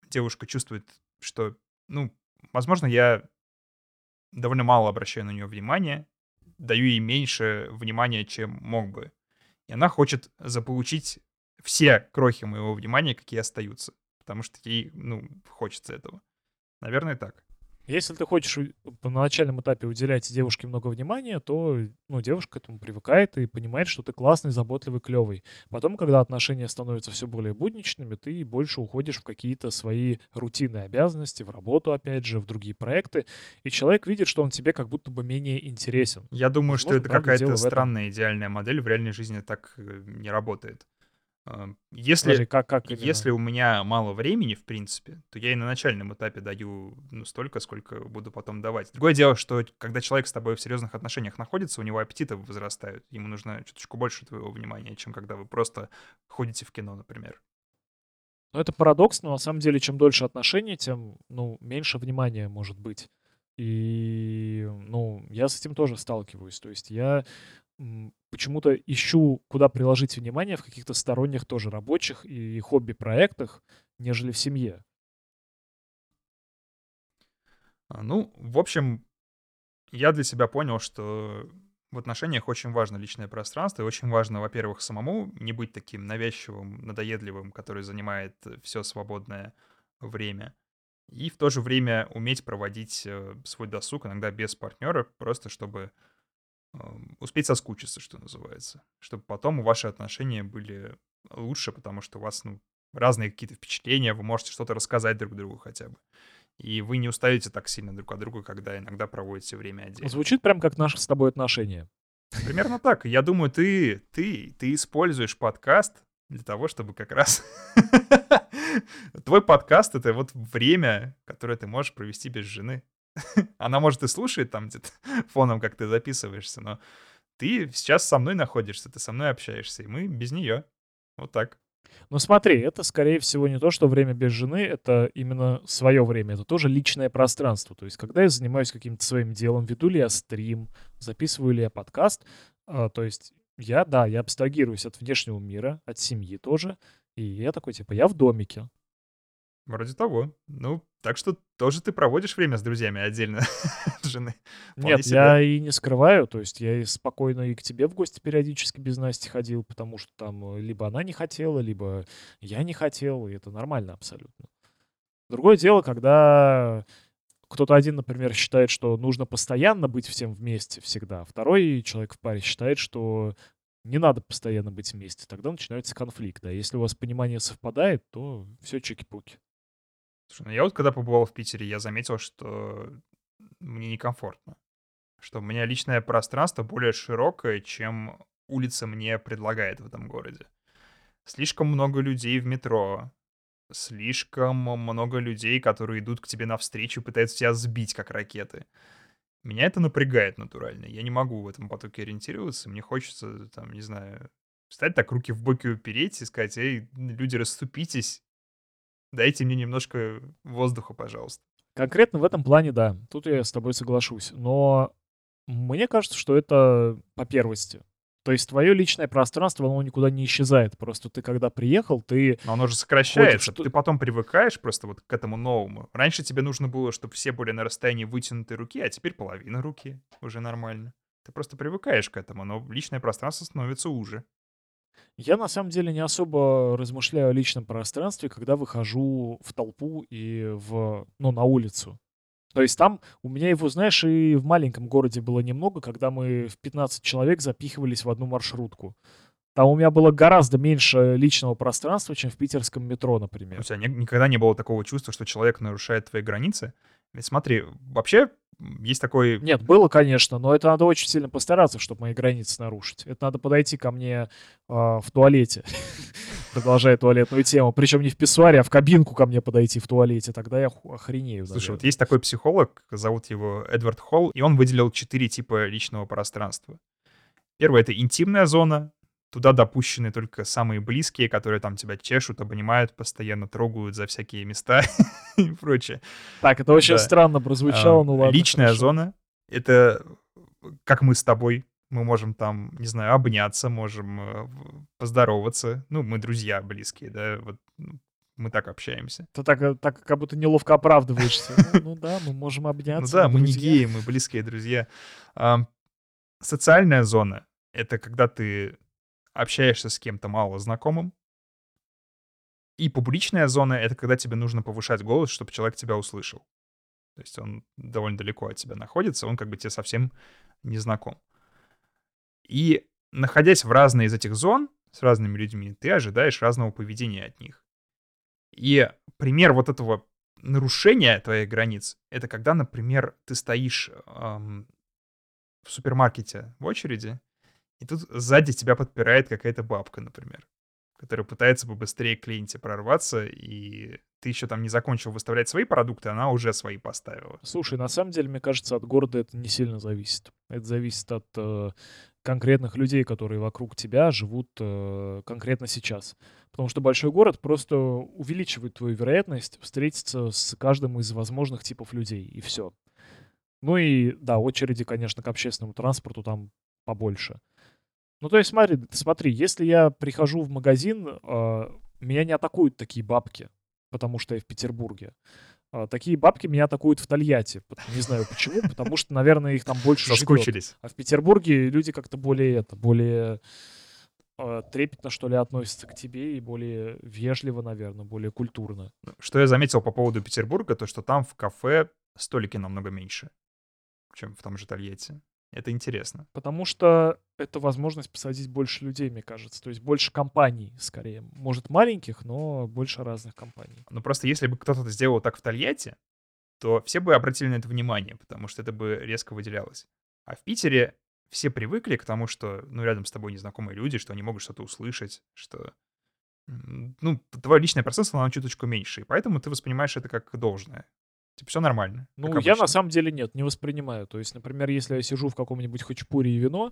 девушка чувствует, что, ну, возможно, я довольно мало обращаю на нее внимания, даю ей меньше внимания, чем мог бы. И она хочет заполучить все крохи моего внимания, какие остаются. Потому что ей, ну, хочется этого. Наверное, так. Если ты хочешь на начальном этапе уделять девушке много внимания, то ну, девушка к этому привыкает и понимает, что ты классный, заботливый, клевый. Потом, когда отношения становятся все более будничными, ты больше уходишь в какие-то свои рутинные обязанности, в работу, опять же, в другие проекты, и человек видит, что он тебе как будто бы менее интересен. Я думаю, Возможно, что это какая-то странная идеальная модель. В реальной жизни так э, не работает. Если, Подожди, как, как если у меня мало времени, в принципе, то я и на начальном этапе даю ну, столько, сколько буду потом давать. Другое дело, что когда человек с тобой в серьезных отношениях находится, у него аппетиты возрастают. Ему нужно чуточку больше твоего внимания, чем когда вы просто ходите в кино, например. Ну, это парадокс, но на самом деле, чем дольше отношения, тем ну, меньше внимания может быть. И, ну, я с этим тоже сталкиваюсь. То есть я почему-то ищу, куда приложить внимание в каких-то сторонних тоже рабочих и хобби-проектах, нежели в семье. А, ну, в общем, я для себя понял, что в отношениях очень важно личное пространство, и очень важно, во-первых, самому не быть таким навязчивым, надоедливым, который занимает все свободное время, и в то же время уметь проводить э, свой досуг иногда без партнера, просто чтобы успеть соскучиться, что называется. Чтобы потом ваши отношения были лучше, потому что у вас ну, разные какие-то впечатления, вы можете что-то рассказать друг другу хотя бы. И вы не устаете так сильно друг от друга, когда иногда проводите время отдельно. Звучит прям как наши с тобой отношения. Примерно так. Я думаю, ты, ты, ты используешь подкаст для того, чтобы как раз... Твой подкаст — это вот время, которое ты можешь провести без жены. Она, может, и слушает там где-то фоном, как ты записываешься, но ты сейчас со мной находишься, ты со мной общаешься, и мы без нее. Вот так. Ну смотри, это, скорее всего, не то, что время без жены, это именно свое время, это тоже личное пространство. То есть, когда я занимаюсь каким-то своим делом, веду ли я стрим, записываю ли я подкаст, а, то есть я, да, я абстрагируюсь от внешнего мира, от семьи тоже, и я такой, типа, я в домике, Вроде того. Ну, так что тоже ты проводишь время с друзьями отдельно от жены. Нет, я и не скрываю. То есть я и спокойно и к тебе в гости периодически без Насти ходил, потому что там э, либо она не хотела, либо я не хотел, и это нормально абсолютно. Другое дело, когда кто-то один, например, считает, что нужно постоянно быть всем вместе всегда. Второй человек в паре считает, что не надо постоянно быть вместе. Тогда начинается конфликт. А если у вас понимание совпадает, то все чики-пуки. Слушай, ну я вот когда побывал в Питере, я заметил, что мне некомфортно. Что у меня личное пространство более широкое, чем улица мне предлагает в этом городе. Слишком много людей в метро, слишком много людей, которые идут к тебе навстречу, пытаются тебя сбить, как ракеты. Меня это напрягает натурально. Я не могу в этом потоке ориентироваться. Мне хочется, там, не знаю, встать так, руки в боки упереть и сказать, эй, люди, расступитесь, Дайте мне немножко воздуха, пожалуйста. Конкретно в этом плане, да. Тут я с тобой соглашусь. Но мне кажется, что это по первости. То есть твое личное пространство, оно никуда не исчезает. Просто ты, когда приехал, ты... Но оно же сокращается. Ходишь, ты потом привыкаешь просто вот к этому новому. Раньше тебе нужно было, чтобы все были на расстоянии вытянутой руки, а теперь половина руки. Уже нормально. Ты просто привыкаешь к этому, но личное пространство становится уже. Я на самом деле не особо размышляю о личном пространстве, когда выхожу в толпу и в, ну, на улицу. То есть там у меня его, знаешь, и в маленьком городе было немного, когда мы в 15 человек запихивались в одну маршрутку. Там у меня было гораздо меньше личного пространства, чем в питерском метро, например. У тебя никогда не было такого чувства, что человек нарушает твои границы? Ведь смотри, вообще есть такой... Нет, было, конечно, но это надо очень сильно постараться, чтобы мои границы нарушить. Это надо подойти ко мне э, в туалете, продолжая туалетную тему. Причем не в писсуаре, а в кабинку ко мне подойти в туалете. Тогда я охренею. Слушай, вот есть такой психолог, зовут его Эдвард Холл, и он выделил четыре типа личного пространства. Первое — это интимная зона, Туда допущены только самые близкие, которые там тебя чешут, обнимают, постоянно трогают за всякие места и прочее. Так, это очень да. странно прозвучало, а, ну ладно. Личная хорошо. зона — это как мы с тобой. Мы можем там, не знаю, обняться, можем э, поздороваться. Ну, мы друзья близкие, да, вот ну, мы так общаемся. Ты так, э, так как будто неловко оправдываешься. Ну, ну да, мы можем обняться. Ну да, мы не геи, мы близкие друзья. Социальная зона — это когда ты общаешься с кем-то мало знакомым. И публичная зона — это когда тебе нужно повышать голос, чтобы человек тебя услышал. То есть он довольно далеко от тебя находится, он как бы тебе совсем не знаком. И находясь в разные из этих зон с разными людьми, ты ожидаешь разного поведения от них. И пример вот этого нарушения твоих границ, это когда, например, ты стоишь эм, в супермаркете в очереди, и тут сзади тебя подпирает какая-то бабка, например, которая пытается побыстрее к клиенте прорваться, и ты еще там не закончил выставлять свои продукты, она уже свои поставила. Слушай, на самом деле, мне кажется, от города это не сильно зависит. Это зависит от э, конкретных людей, которые вокруг тебя живут э, конкретно сейчас. Потому что большой город просто увеличивает твою вероятность встретиться с каждым из возможных типов людей, и все. Ну и, да, очереди, конечно, к общественному транспорту там побольше. Ну, то есть, смотри, смотри, если я прихожу в магазин, э, меня не атакуют такие бабки, потому что я в Петербурге. Э, такие бабки меня атакуют в Тольятти. Не знаю почему, потому что, наверное, их там больше Соскучились. живет. А в Петербурге люди как-то более это, более э, трепетно, что ли, относятся к тебе и более вежливо, наверное, более культурно. Что я заметил по поводу Петербурга, то что там в кафе столики намного меньше, чем в том же Тольятти. Это интересно. Потому что это возможность посадить больше людей, мне кажется. То есть больше компаний, скорее. Может, маленьких, но больше разных компаний. Ну, просто если бы кто-то сделал так в Тольятти, то все бы обратили на это внимание, потому что это бы резко выделялось. А в Питере все привыкли к тому, что, ну, рядом с тобой незнакомые люди, что они могут что-то услышать, что, ну, твое личное пространство, оно чуточку меньше, и поэтому ты воспринимаешь это как должное. Типа все нормально. Ну, я на самом деле нет, не воспринимаю. То есть, например, если я сижу в каком-нибудь хачапуре и вино,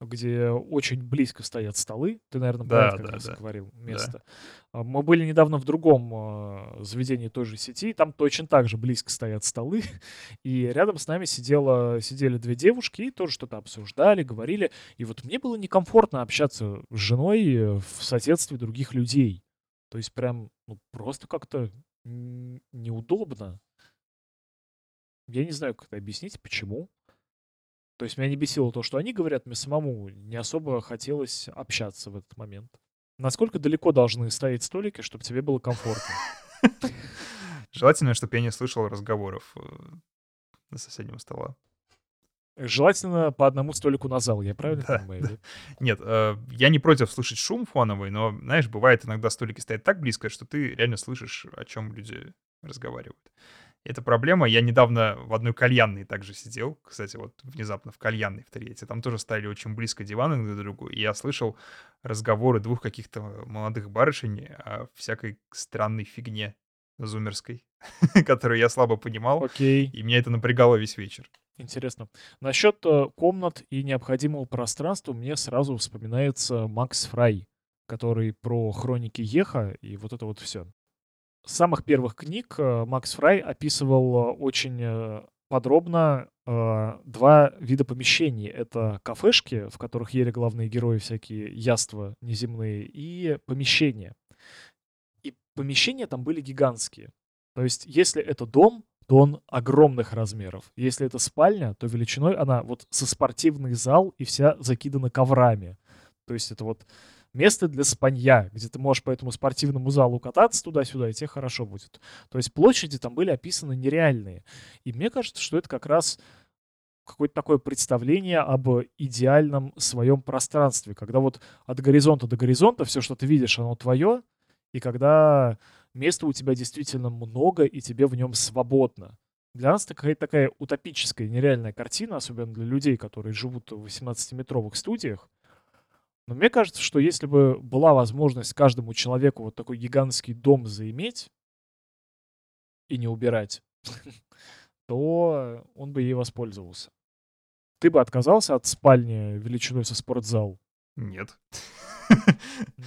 где очень близко стоят столы, ты, наверное, да, как да, раз да. говорил, место. Да. Мы были недавно в другом э, заведении той же сети, там точно так же близко стоят столы, и рядом с нами сидела, сидели две девушки и тоже что-то обсуждали, говорили. И вот мне было некомфортно общаться с женой в соседстве других людей. То есть прям ну, просто как-то неудобно. Я не знаю, как это объяснить, почему. То есть меня не бесило то, что они говорят, мне самому не особо хотелось общаться в этот момент. Насколько далеко должны стоять столики, чтобы тебе было комфортно? Желательно, чтобы я не слышал разговоров э, на соседнем стола. Желательно по одному столику на зал, я правильно да, понимаю? Да. Нет, э, я не против слышать шум фоновый, но, знаешь, бывает иногда столики стоят так близко, что ты реально слышишь, о чем люди разговаривают. Это проблема. Я недавно в одной кальянной также сидел. Кстати, вот внезапно в кальянной в Тольятти. Там тоже стали очень близко диваны друг к другу. И я слышал разговоры двух каких-то молодых барышень о всякой странной фигне зумерской, которую я слабо понимал. Окей. И меня это напрягало весь вечер. Интересно. Насчет э, комнат и необходимого пространства мне сразу вспоминается Макс Фрай, который про хроники Еха и вот это вот все с самых первых книг э, Макс Фрай описывал э, очень э, подробно два вида помещений. Это кафешки, в которых ели главные герои всякие яства неземные, и помещения. И помещения там были гигантские. То есть, если это дом, то он огромных размеров. Если это спальня, то величиной она вот со спортивный зал и вся закидана коврами. То есть это вот место для спанья, где ты можешь по этому спортивному залу кататься туда-сюда, и тебе хорошо будет. То есть площади там были описаны нереальные. И мне кажется, что это как раз какое-то такое представление об идеальном своем пространстве, когда вот от горизонта до горизонта все, что ты видишь, оно твое, и когда места у тебя действительно много, и тебе в нем свободно. Для нас такая такая утопическая, нереальная картина, особенно для людей, которые живут в 18-метровых студиях, но мне кажется, что если бы была возможность каждому человеку вот такой гигантский дом заиметь и не убирать, то он бы ей воспользовался. Ты бы отказался от спальни величиной со спортзал? Нет.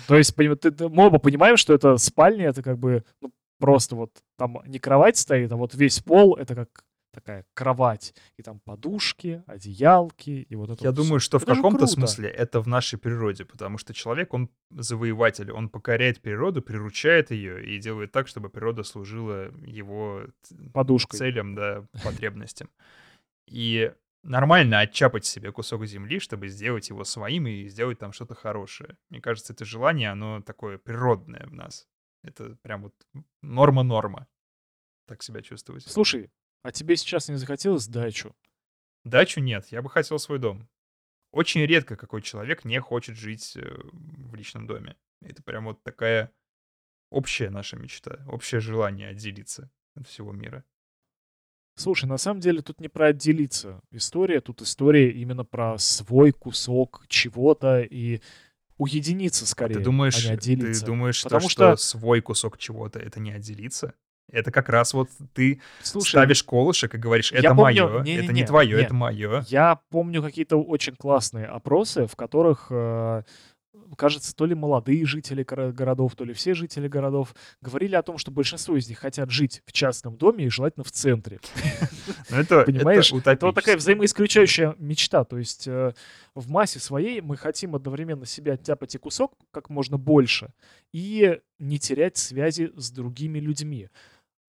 То есть ты, мы оба понимаем, что это спальня, это как бы ну, просто вот там не кровать стоит, а вот весь пол это как такая кровать, и там подушки, одеялки, и вот это Я вот думаю, все. что это в каком-то смысле это в нашей природе, потому что человек, он завоеватель, он покоряет природу, приручает ее и делает так, чтобы природа служила его Подушкой. целям, да, потребностям. И нормально отчапать себе кусок земли, чтобы сделать его своим и сделать там что-то хорошее. Мне кажется, это желание, оно такое природное в нас. Это прям вот норма-норма так себя чувствовать. Слушай, А тебе сейчас не захотелось дачу? Дачу нет, я бы хотел свой дом. Очень редко какой человек не хочет жить э, в личном доме. Это прям вот такая общая наша мечта, общее желание отделиться от всего мира. Слушай, на самом деле тут не про отделиться. История, тут история именно про свой кусок чего-то и уединиться скорее, а ты думаешь, а не отделиться. Ты думаешь, Потому что, что свой кусок чего-то — это не отделиться? Это как раз вот ты Слушай, ставишь колышек и говоришь, это помню- мое, это не-не-не, не твое, не. это мое. Я помню какие-то очень классные опросы, в которых, э, кажется, то ли молодые жители горо- городов, то ли все жители городов говорили о том, что большинство из них хотят жить в частном доме и желательно в центре. Но это, Понимаешь, это Это вот такая взаимоисключающая мечта. То есть э, в массе своей мы хотим одновременно себе оттяпать и кусок как можно больше и не терять связи с другими людьми.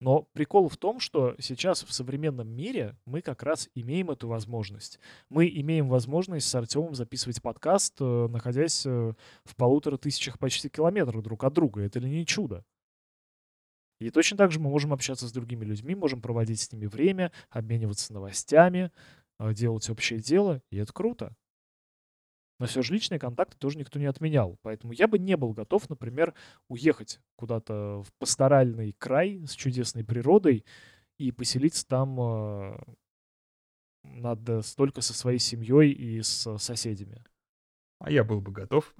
Но прикол в том, что сейчас в современном мире мы как раз имеем эту возможность. Мы имеем возможность с Артемом записывать подкаст, э, находясь э, в полутора тысячах почти километрах друг от друга. Это ли не чудо? И точно так же мы можем общаться с другими людьми, можем проводить с ними время, обмениваться новостями, э, делать общее дело, и это круто. Но все же личные контакты тоже никто не отменял. Поэтому я бы не был готов, например, уехать куда-то в пасторальный край с чудесной природой и поселиться там э, надо столько со своей семьей и с соседями. А я был бы готов.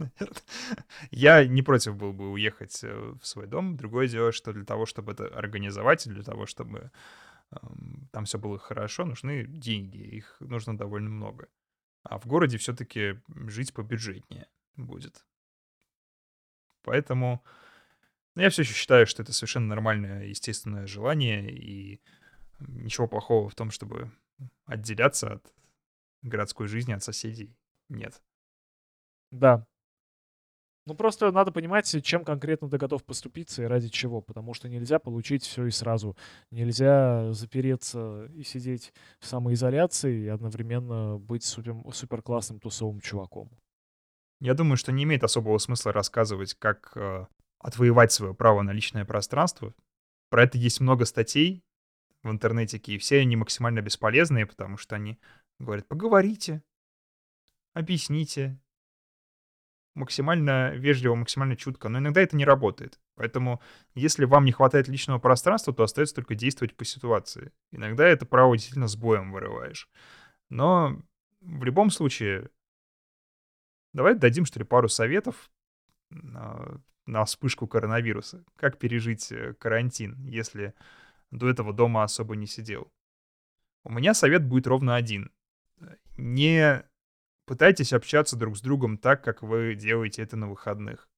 Я не против был бы уехать э, в свой дом. Другое дело, что для того, чтобы это организовать, для того, чтобы эм, там все было хорошо, нужны деньги. Их нужно довольно много. А в городе все-таки жить побюджетнее будет. Поэтому ну, я все еще считаю, что это совершенно нормальное, естественное желание, и ничего плохого в том, чтобы отделяться от городской жизни, от соседей. Нет. Да. Ну, просто надо понимать, чем конкретно ты готов поступиться и ради чего, потому что нельзя получить все и сразу. Нельзя запереться и сидеть в самоизоляции и одновременно быть супер, супер классным тусовым чуваком. Я думаю, что не имеет особого смысла рассказывать, как э, отвоевать свое право на личное пространство. Про это есть много статей в интернете, и все они максимально бесполезные, потому что они говорят, поговорите, объясните, максимально вежливо, максимально чутко, но иногда это не работает. Поэтому, если вам не хватает личного пространства, то остается только действовать по ситуации. Иногда это право действительно с боем вырываешь. Но в любом случае, давай дадим, что ли, пару советов на, на вспышку коронавируса. Как пережить э, карантин, если до этого дома особо не сидел. У меня совет будет ровно один. Не пытайтесь общаться друг с другом так, как вы делаете это на выходных.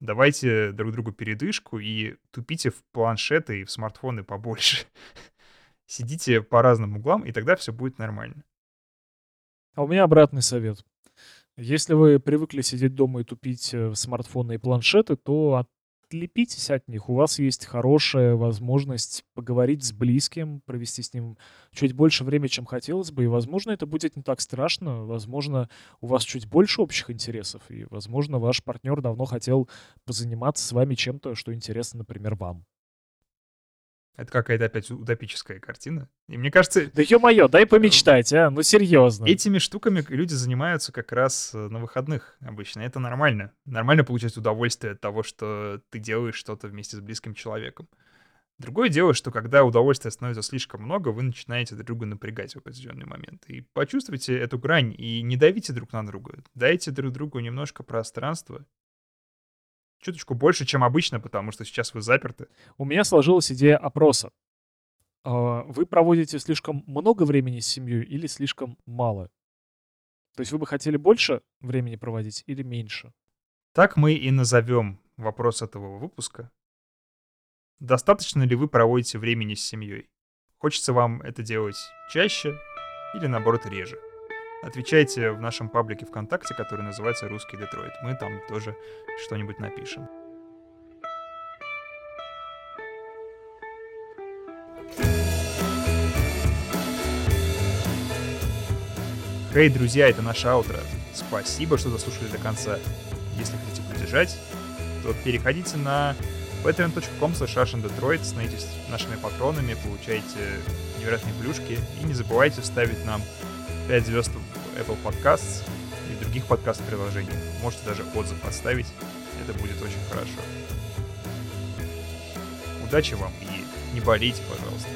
Давайте друг другу передышку и тупите в планшеты и в смартфоны побольше. Сидите по разным углам, и тогда все будет нормально. А у меня обратный совет. Если вы привыкли сидеть дома и тупить э, в смартфоны и планшеты, то отлепитесь от них. У вас есть хорошая возможность поговорить с близким, провести с ним чуть больше времени, чем хотелось бы. И, возможно, это будет не так страшно. Возможно, у вас чуть больше общих интересов. И, возможно, ваш партнер давно хотел позаниматься с вами чем-то, что интересно, например, вам. Это какая-то опять утопическая картина. И мне кажется, Да ё-моё, дай помечтать, а? Ну, серьезно. этими штуками люди занимаются как раз э, на выходных обычно. Это нормально. Нормально получать удовольствие от того, что ты делаешь что-то вместе с близким человеком. Другое дело, что когда удовольствия становится слишком много, вы начинаете друг друга напрягать в определенный момент. И почувствуйте эту грань, и не давите друг на друга. Дайте друг другу немножко пространства. Чуточку больше, чем обычно, потому что сейчас вы заперты. У меня сложилась идея опроса. А, Вы проводите слишком много времени с семьей или слишком мало? То есть вы бы хотели больше времени проводить или меньше? Так мы и назовем вопрос этого выпуска. Достаточно ли вы проводите времени с семьей? Хочется вам это делать чаще или наоборот реже? Отвечайте в нашем паблике ВКонтакте, который называется «Русский Детройт». Мы там тоже что-нибудь напишем. Хей, друзья, это наше аутро. Спасибо, что дослушали до конца. Если хотите поддержать, то переходите на patreon.com Detroit становитесь нашими патронами, получаете невероятные плюшки и не забывайте ставить нам 5 звезд в Apple Podcasts и в других подкаст-приложениях. Можете даже отзыв оставить, это будет очень хорошо. Удачи вам и не болейте, пожалуйста.